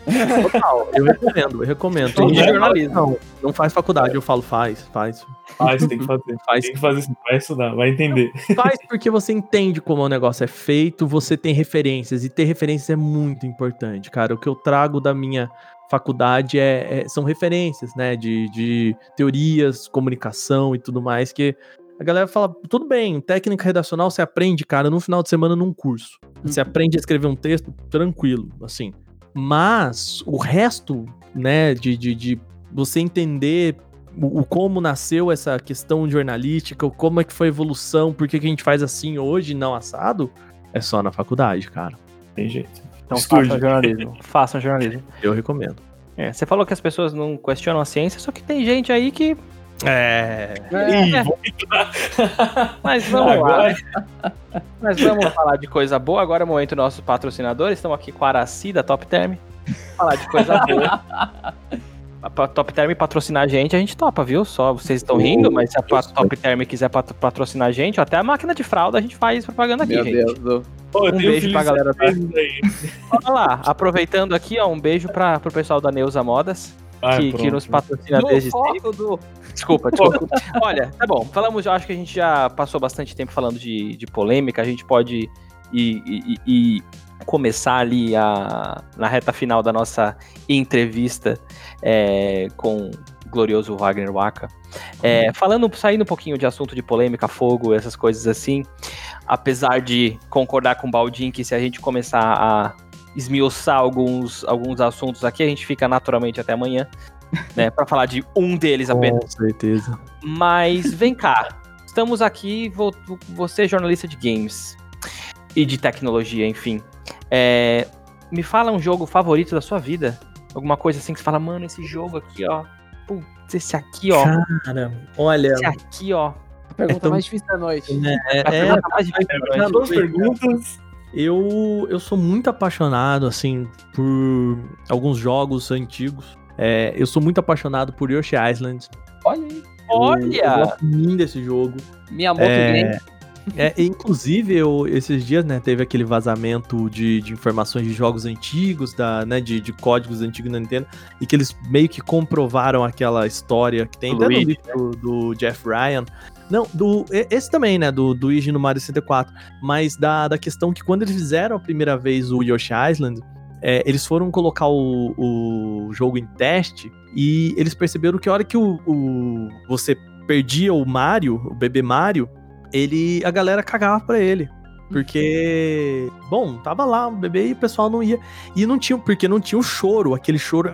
Total, eu recomendo, eu recomendo. Estude jornalismo. Não, não faz faculdade, eu falo faz, faz. Faz, tem que fazer. Faz. Tem que fazer, vai estudar, vai entender. Faz porque você entende como o negócio é feito, você tem referências, e ter referências é muito importante, cara. O que eu trago da minha faculdade é, é, são referências, né, de, de teorias, comunicação e tudo mais, que a galera fala, tudo bem, técnica redacional você aprende, cara, no final de semana num curso. Você uhum. aprende a escrever um texto tranquilo, assim. Mas o resto, né, de, de, de você entender o, o, como nasceu essa questão jornalística, o como é que foi a evolução, por que, que a gente faz assim hoje não assado, é só na faculdade, cara. Tem jeito. Então façam jornalismo. façam jornalismo. Eu recomendo. É, você falou que as pessoas não questionam a ciência, só que tem gente aí que é. é. Mas vamos agora... lá. Mas vamos falar de coisa boa. Agora é o momento dos nossos patrocinadores. Estamos aqui com a Araci da Top Term. Falar de coisa boa. a Top Term patrocinar a gente, a gente topa, viu? Só vocês estão rindo, mas se a Top Term quiser patrocinar a gente, até a máquina de fralda a gente faz propaganda aqui, Meu gente. Deus. Pô, um beijo pra galera da. Olha lá, aproveitando aqui, ó, um beijo pra, pro pessoal da Neuza Modas Ah, que, que nos patrocina Do desde sempre. foco do... Desculpa, desculpa. Olha, tá bom. Falamos, eu acho que a gente já passou bastante tempo falando de, de polêmica. A gente pode ir, ir- ir começar ali a, na reta final da nossa entrevista é, com o glorioso Wagner Waka. É, falando, saindo um pouquinho de assunto de polêmica, fogo, essas coisas assim. Apesar de concordar com o Baldin que se a gente começar a esmiuçar alguns, alguns assuntos aqui, a gente fica naturalmente até amanhã. Né, para falar de um deles apenas. Com certeza. Mas vem cá, estamos aqui, vo- você é jornalista de games e de tecnologia, enfim. É, me fala um jogo favorito da sua vida. Alguma coisa assim que você fala, mano, esse jogo aqui, ó. Putz, esse aqui, ó. Cara, olha, Esse aqui, ó. A pergunta É tão- mais difícil da noite. é, A é, pergunta mais difícil da Já noite. duas perguntas. Eu, eu sou muito apaixonado, assim, por alguns jogos antigos. É, eu sou muito apaixonado por Yoshi Island. Olha aí. Eu, eu Olha! gosto muito desse jogo. Miyamoto É, Game. É, inclusive, eu, esses dias, né, teve aquele vazamento de, de informações de jogos antigos, da, né, de, de códigos antigos da Nintendo, e que eles meio que comprovaram aquela história que tem no Luigi, livro do Jeff Ryan. Não, do, esse também, né, do, do Luigi no Mario 64, mas da, da questão que quando eles fizeram a primeira vez o Yoshi Island, é, eles foram colocar o, o jogo em teste e eles perceberam que a hora que o, o- você perdia o Mario, o bebê Mario, ele a galera cagava pra ele. Porque, bom, tava lá o bebê e o pessoal não ia. E não tinha, porque não tinha o choro, aquele choro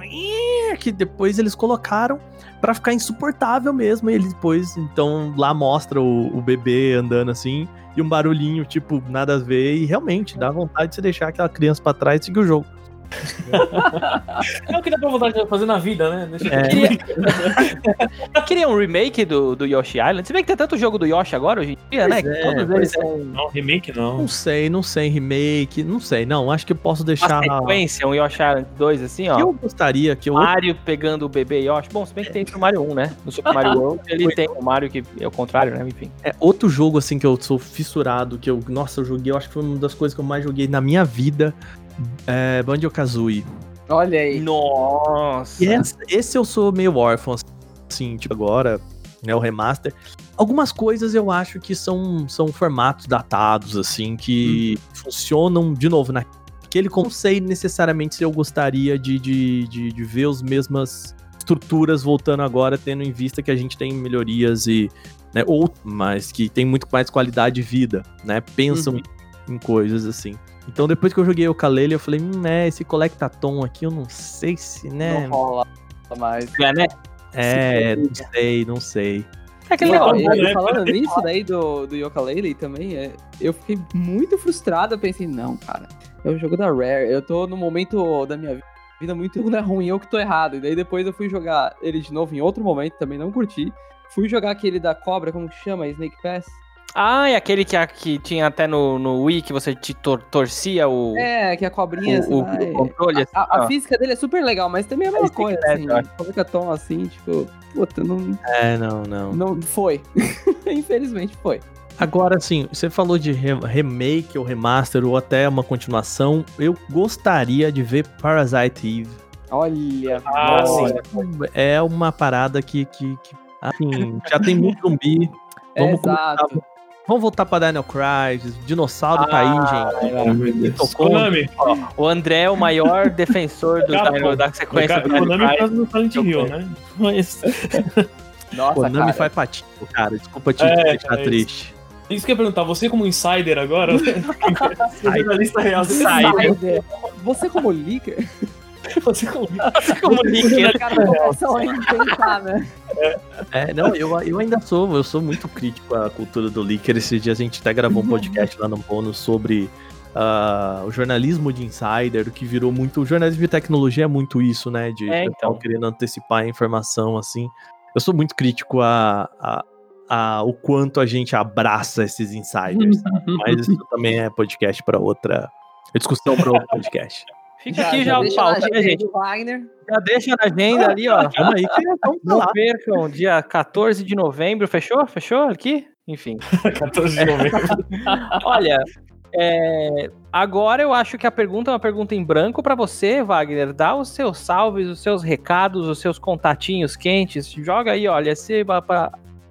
que depois eles colocaram pra ficar insuportável mesmo. E ele depois, então, lá mostra o, o bebê andando assim e um barulhinho, tipo, nada a ver. E realmente dá vontade de você deixar aquela criança pra trás e seguir o jogo. É o que dá pra vontade de fazer na vida, né? Deixa É. Eu queria um remake do, do Yoshi Island. Se bem que tem tanto jogo do Yoshi agora hoje em dia, né? Pois Que é, todos eles é. são Não, remake não. Não sei, não sei, remake, não sei. Não, acho que eu posso uma deixar. sequência, um Yoshi Island 2, assim, ó. Eu gostaria que eu. Mario pegando o bebê Yoshi. Bom, se bem que tem no Mario 1, né? No Super Mario World, ele tem o Mario que é o contrário, né? Enfim. É outro jogo assim que eu sou fissurado, que eu, nossa, eu joguei, eu acho que foi uma das coisas que eu mais joguei na minha vida, é Banjo-Kazooie. Olha aí. Nossa! E esse, esse eu sou meio órfão, assim, tipo agora, né, o remaster. Algumas coisas eu acho que são, são formatos datados, assim, que funcionam, de novo, naquele... Não sei necessariamente se eu gostaria de, de, de, de ver as mesmas estruturas voltando agora, tendo em vista que a gente tem melhorias e... Né, ou, mas que tem muito mais qualidade de vida, né? Pensam Uhum. em, em coisas assim. Então depois que eu joguei o Kalele, eu falei, hum, é, esse Collectatom aqui, eu não sei se, né... Não rola mais. É, né? É, não sei, não sei. É aquele Não, negócio. né? falando nisso daí do, do Yooka-Laylee também, é, eu fiquei muito frustrado. Eu pensei, não, cara, é o jogo da Rare. Eu tô no momento da minha vida muito não é ruim, eu que tô errado. E daí depois eu fui jogar ele de novo em outro momento, também não curti. Fui jogar aquele da cobra, como que chama? Snake Pass? Ah, é aquele que, que tinha até no, no Wii que você te tor- torcia o, É, que a cobrinha. o, o- o controle. assim, A, a ó. física dele é super legal, mas também é a mesma coisa, Pass, assim. Coloca tom assim, tipo, puta, não, É, não, não. não foi. Infelizmente foi. Agora, assim, você falou de re- remake ou remaster ou até uma continuação. Eu gostaria de ver Parasite Eve. Olha, Ah, olha. É uma parada que, que, que, assim, já tem muito zumbi. Vamos, Exato. começar- vamos voltar pra Daniel Crisis. Dinossauro tá aí, gente. Ai, meu Deus. Tocou. Konami. O André é o maior defensor do, Cara, da, pô, da sequência do Konami Daniel faz no Silent Hill, né? Mas... Nossa, Konami cara. faz patinho, cara. Desculpa te É, deixar é triste. Isso que eu ia perguntar, você como insider agora, jornalista real, você Insider. Você como leaker? Você como como Nicker. Cara, começam a inventar, né? É, não, eu, eu ainda sou, eu sou muito crítico à cultura do leaker. Esses dias a gente até gravou um podcast lá no bônus sobre ah, o jornalismo de insider, que virou muito. O jornalismo de tecnologia é muito isso, né? De É, pessoal então. querendo antecipar a informação, assim. Eu sou muito crítico a, a, a o quanto a gente abraça esses insiders. Mas isso também é podcast para outra. é Discussão para outro podcast. Fica aqui já, o deixa na pauta, né, agenda aí gente? Wagner. Já deixa na agenda ali, ó. Calma aí que vamos Não falar. percam, dia 14 de novembro. Fechou? Fechou aqui? Enfim. 14 de novembro. Olha, É, agora eu acho que a pergunta é uma pergunta em branco pra você, Wagner. Dá os seus salves, os seus recados, os seus contatinhos quentes. Joga aí, olha, esse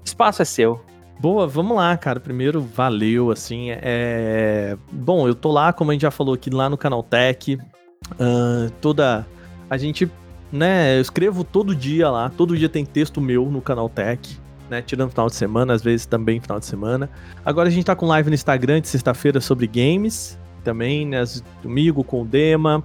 espaço é seu. Boa, vamos lá, cara. Primeiro, valeu, assim, é... Bom, eu tô lá, como a gente já falou aqui, lá no Canaltech. Ahn, toda... A gente, né, eu escrevo todo dia lá. Todo dia tem texto meu no Canaltech, né, tirando final de semana, às vezes também final de semana. Agora a gente tá com live no Instagram de sexta-feira sobre games, também, né, comigo, com o Dema,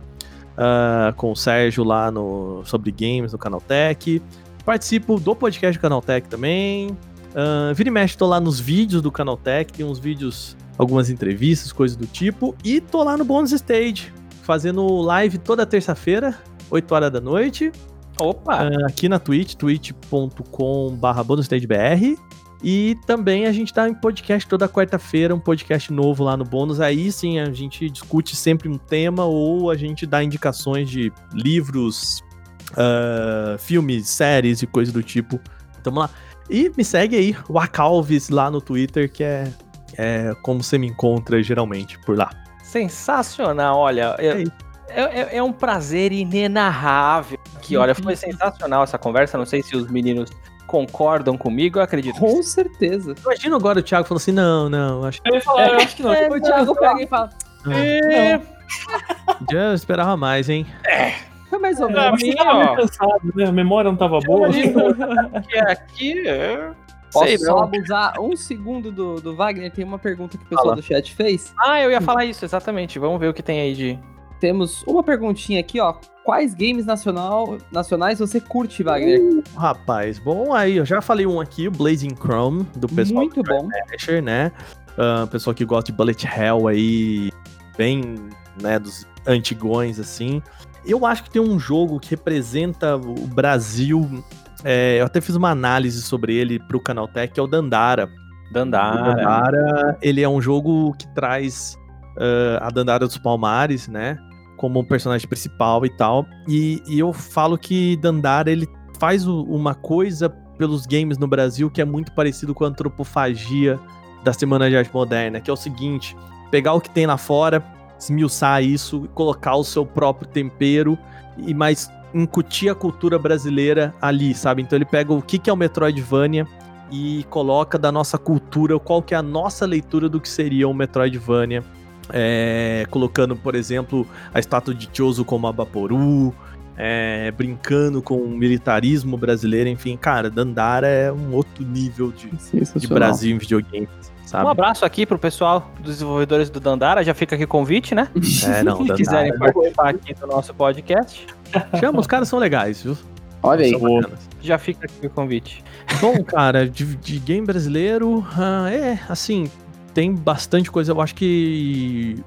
ah, com o Sérgio lá no sobre games no Canaltech. Participo do podcast do Canaltech também. Ah, vira e mexe, tô lá nos vídeos do Canaltech, tem uns vídeos, algumas entrevistas, coisas do tipo. E tô lá no Bônus Stage, fazendo live toda terça-feira, 8 horas da noite, Opa! ah, aqui na Twitch, twitch.com.br bonusstagebr. E também a gente tá em podcast toda quarta-feira, um podcast novo lá no Bônus. Aí sim a gente discute sempre um tema ou a gente dá indicações de livros, ah, filmes, séries e coisas do tipo. Tamo lá. E me segue aí, o Acalves lá no Twitter, que é, é como você me encontra geralmente por lá. Sensacional, olha. É É, isso. é- é um prazer inenarrável. Que olha, Uhum. foi sensacional essa conversa. Não sei se os meninos concordam comigo, eu acredito. que Com certeza. Imagina agora o Thiago falando assim: não, não, acho Eu ia falar, eu acho que não. o Thiago pega e fala, que É, já eu esperava mais, hein? foi mais ou Pra menos. que mim, ó. cansado, né? A memória não tava boa. que aqui é. Posso Sei só não. abusar um segundo do, do Wagner? Tem uma pergunta que o pessoal Fala. do chat fez. Ah, eu ia falar isso, exatamente. Vamos ver o que tem aí de. Temos uma perguntinha aqui, ó. Quais games nacional, nacionais você curte, Wagner? Rapaz, bom aí, eu já falei um aqui, o Blazing Chrome, do pessoal Muito bom. Asher, né? Ah, pessoal que gosta de Bullet Hell aí, bem, né, dos antigões, assim. Eu acho que tem um jogo que representa o Brasil, é, eu até fiz uma análise sobre ele pro Canaltech, que é o Dandara. O Dandara. Dandara, ele é um jogo que traz ah, a Dandara dos Palmares, né? Como um personagem principal e tal. E, e eu falo que Dandara, ele faz o- uma coisa pelos games no Brasil que é muito parecido com a antropofagia da Semana de Arte Moderna, que é o seguinte, pegar o que tem lá fora, esmiuçar isso, colocar o seu próprio tempero e mais incutir a cultura brasileira ali, sabe? Então ele pega o que, que é o Metroidvania e coloca da nossa cultura, qual que é a nossa leitura do que seria um Metroidvania. É, colocando, por exemplo, a estátua de Chozo como a é, brincando com o militarismo brasileiro, enfim, cara, Dandara é um outro nível de, de. Brasil em videogames, Um sabe? abraço aqui pro pessoal dos desenvolvedores do Dandara. Já fica aqui o convite, né? É, não, Se quiserem participar aqui do nosso podcast, Chama, os caras são legais, viu? Olha aí. Já fica aqui o convite. Bom, cara, de, de game brasileiro, ah, é, assim, tem bastante coisa. Eu acho que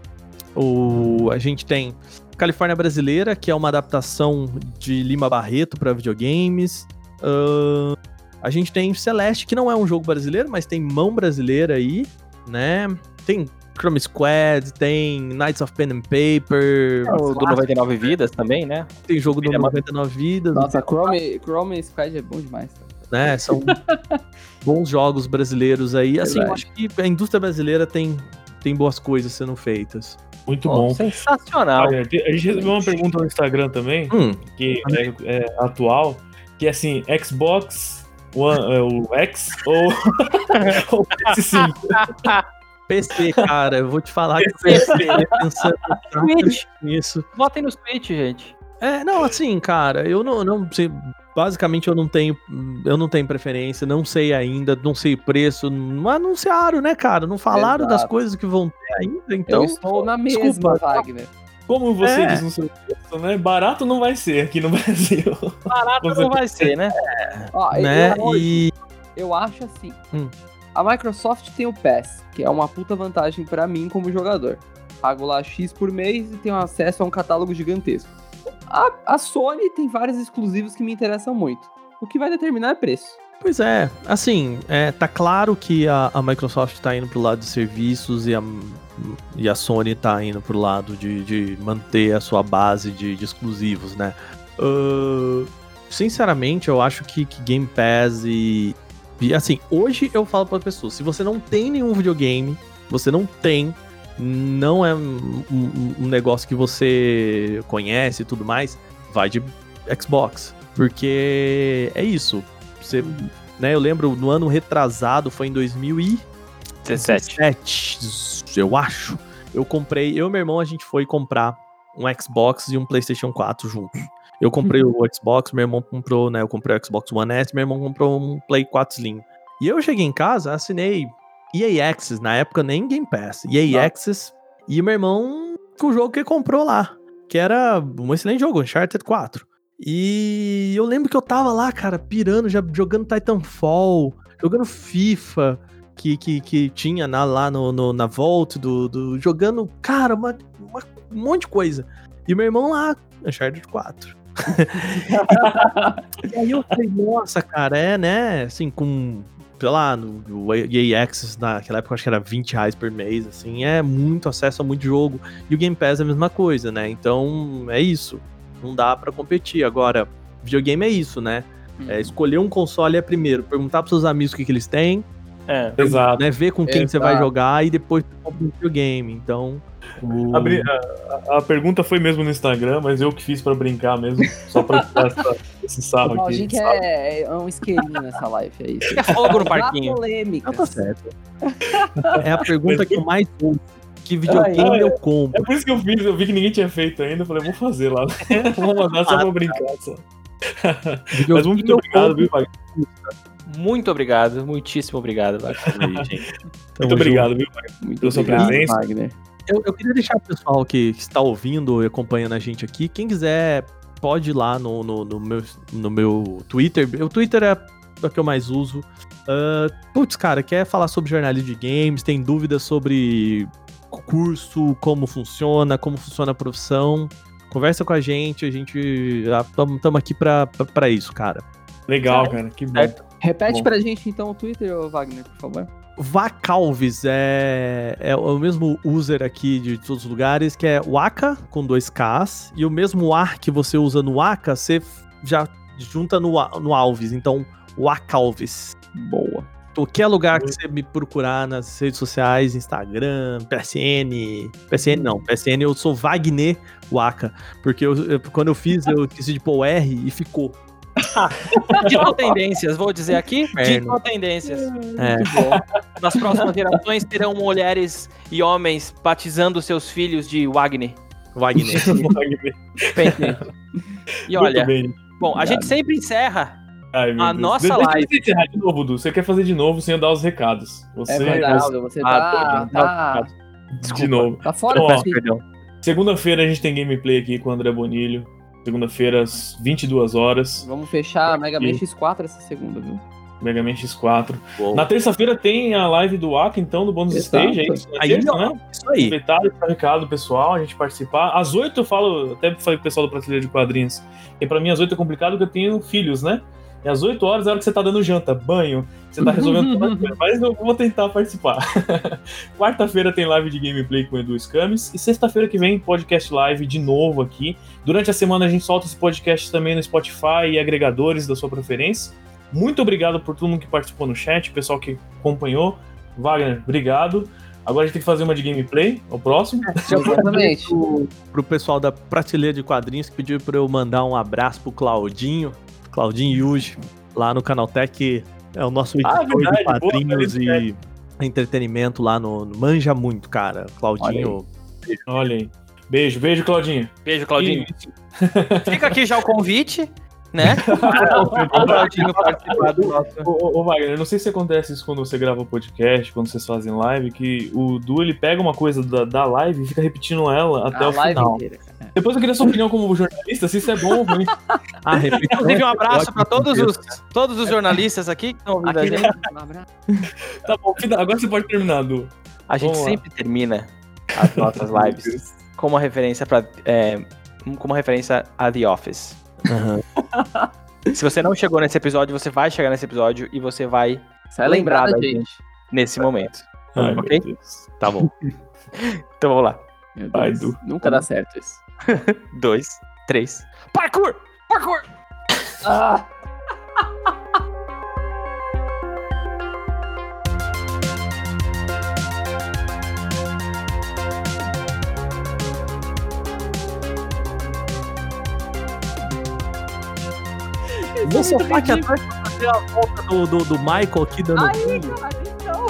o, a gente tem Califórnia Brasileira, que é uma adaptação de Lima Barreto para videogames. Ah, a gente tem Celeste, que não é um jogo brasileiro, mas tem mão brasileira aí, né? Tem Chrome Squad, tem Knights of Pen and Paper, O do 99 Vidas também, né? tem jogo do Ele é uma- 99 Vidas, Nossa, Chrome, Chrome Squad é bom demais. né? São bons jogos brasileiros aí. Assim, eu acho que a indústria brasileira tem, tem boas coisas sendo feitas. Muito Pô, bom. Sensacional. Olha, a gente recebeu uma pergunta no Instagram também, Hum, que é, é atual, que é assim, Xbox One, é, o X ou ou PS5? PC, cara, eu vou te falar que eu PC. fiquei pensando nisso. Votem no Switch, gente. É, não, assim, cara, eu não, não sei. Basicamente, eu não tenho. Eu não tenho preferência, não sei ainda, não sei preço. Não anunciaram, né, cara? Não falaram das Exato. coisas que vão ter ainda, Eu então. estou na mesma, desculpa. Wagner. Como você É. diz no seu texto, né? Barato não vai ser aqui no Brasil. Barato não vai ser, né? Ó, Né? eu, E. eu acho assim. Hum. A Microsoft tem o PASS, que é uma puta vantagem pra mim como jogador. Pago lá X por mês e tenho acesso a um catálogo gigantesco. A, a Sony tem vários exclusivos que me interessam muito. O que vai determinar é preço. Pois é, assim, é, tá claro que a, a Microsoft tá indo pro lado de serviços e a, e a Sony tá indo pro lado de, de manter a sua base de, de exclusivos, né? Ahn, sinceramente, eu acho que, que Game Pass e, e, Assim, hoje eu falo para pessoas: se você não tem nenhum videogame, você não tem não é um, um- um negócio que você conhece e tudo mais, vai de Xbox. Porque é isso. Você, né, eu lembro no ano retrasado, foi em 2017, 17. eu acho. Eu comprei, eu e meu irmão, a gente foi comprar um Xbox e um PlayStation 4 juntos. Eu comprei o Xbox, meu irmão comprou, né? Eu comprei o Xbox One S, meu irmão comprou um Play 4 Slim. E eu cheguei em casa, assinei EA Access, na época nem Game Pass, EA Ah. Access, e meu irmão com o jogo que ele comprou lá, que era um excelente jogo, Uncharted 4. E eu lembro que eu tava lá, cara, pirando, já jogando Titanfall, jogando FIFA, que, que, que tinha na- lá no, no- na Vault, do, do- jogando, cara, uma, uma- um monte de coisa. E meu irmão lá, Uncharted 4. e aí eu falei, nossa, cara, é, né, assim, com, sei lá, no, no EA Access, naquela época eu acho que era 20 reais por mês, assim, é muito acesso a muito jogo. E o Game Pass é a mesma coisa, né, então é isso. Não dá pra competir. Agora, videogame é isso, né? É, escolher um console é primeiro, perguntar pros seus amigos o que, que eles têm, É. Exato. né? Ver com quem você vai Exato. jogar e depois você compra um videogame. Então. o- A, a- a pergunta foi mesmo no Instagram, mas eu que fiz pra brincar mesmo, só pra tirar essa- esse O sarro aqui. Que sabe? é, é um isqueirinho nessa live, é isso. É fogo no parquinho. polêmica. Ah, tá certo. É a pergunta que eu mais ouço. Que videogame Ah, é. eu compro? É por isso que eu fiz, eu vi que ninguém tinha feito ainda, eu falei, vou fazer lá. vou mandar só pra brincar. Só. Mas muito obrigado, viu, Wagner? Muito obrigado, muitíssimo obrigado. Wagner. Tamo Muito obrigado, viu, Wagner? Muito pela sua obrigado, presença. Wagner. Eu, eu queria deixar o pessoal que, que está ouvindo e acompanhando a gente aqui, quem quiser pode ir lá no, no, no meu, no meu Twitter. O Twitter é o que eu mais uso. Ah, putz, cara, quer falar sobre jornalismo de games, tem dúvidas sobre curso, como funciona, como funciona a profissão, conversa com a gente, a gente estamos aqui pra pra- pra isso, cara. Legal, cara, que bom. Certo. Repete Bom. pra gente então o Twitter, Wagner, por favor. Vacalves é, é o mesmo user aqui de todos os lugares, que é Waka, com dois Ks, e o mesmo ar que você usa no Waka, você já junta no, no Alves, então Wacalves. Boa. Qualquer lugar que você me procurar nas redes sociais, Instagram, PSN. PSN não, PSN eu sou Wagner Waka, porque eu- eu- quando eu fiz eu esqueci de pôr o R e ficou. Ditou tendências, vou dizer aqui. Ditou tendências. É, Nas próximas gerações terão mulheres e homens batizando seus filhos de Wagner. Wagner. E olha, bom, a gente sempre encerra. Ai, meu a Deus. nossa Deixa live- você encerrar de novo, Du. Você quer fazer de novo sem eu dar os recados. Você É verdade, você Ah, tá, tô- tá, de novo. tá fora Então. Segunda-feira a gente tem gameplay aqui com o André Bonilho. Segunda-feira, às 22 horas. Vamos fechar Mega Man X4 essa segunda, viu? Mega Man X4. Boa. Na terça-feira tem a live do Aka, então, do Bônus Exato. Stage. É isso, na Aí, terça, né? Isso aí. Aproveitar e deixar recado pessoal, a gente participar. Às 8 eu falo, até falei pro pessoal do Prateleira de Quadrinhos, que pra mim às 8 é complicado porque eu tenho filhos, né? E às 8 horas é a hora que você tá dando janta, banho, você tá resolvendo coisa, mas eu vou tentar participar. Quarta-feira tem live de gameplay com o Edu Scames e sexta-feira que vem podcast live de novo aqui. Durante a semana a gente solta esse podcast também no Spotify e agregadores da sua preferência. Muito obrigado por todo mundo que participou no chat, pessoal que acompanhou. Wagner, obrigado. Agora a gente tem que fazer uma de gameplay, o próximo. Exatamente. pro, pro pessoal da Prateleira de Quadrinhos que pediu pra eu mandar um abraço pro Claudinho, Claudinho Yuji, lá no Canaltech, é o nosso Ah, editor verdade, de boa, quadrinhos feliz e entretenimento lá no, no Manja Muito, cara. Claudinho. Olha aí. Beijo, beijo, Claudinho. Beijo, Claudinho. Fica aqui já o convite, né? o. Ô, Wagner, eu não sei se acontece isso quando você grava podcast, quando vocês fazem live, que o Du ele pega uma coisa da, da live e fica repetindo ela até A o live final. inteira. Depois eu queria sua opinião como jornalista, se isso é bom ou ruim. Ah, Inclusive, um é abraço para todos os, todos os jornalistas aqui que estão ouvindo a Aquele- gente. Um abraço. Tá bom, agora você pode terminar, Du. A gente Vamos lá. sempre termina as nossas lives com uma referência para com uma referência a The Office. Aham. Se você não chegou nesse episódio, você vai chegar nesse episódio e você vai Você lembrado, Lembrar da gente. nesse momento. Ai, Ok? Tá bom. Então vamos lá. Meu Ai, Deus. Du. Nunca dá certo isso. Dois, três. Parkour! Parkour! Ah! No sofá que atrás pra fazer a volta do, do, do Michael aqui dando Aí, cara, então.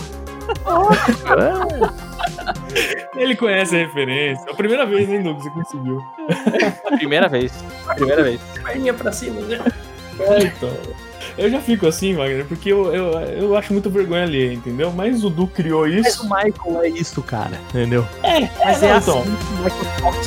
Ele conhece a referência. É a primeira vez, hein, Doug? Você conseguiu. Primeira vez. Primeira vez. Perninha pra cima, né? É, então. Eu já fico assim, Wagner, porque eu, eu, eu acho muito vergonha alheia, entendeu? Mas o Du criou Mas isso. o Michael é isso, cara. Entendeu? É, Mas não, é então. assim que o Michael Fox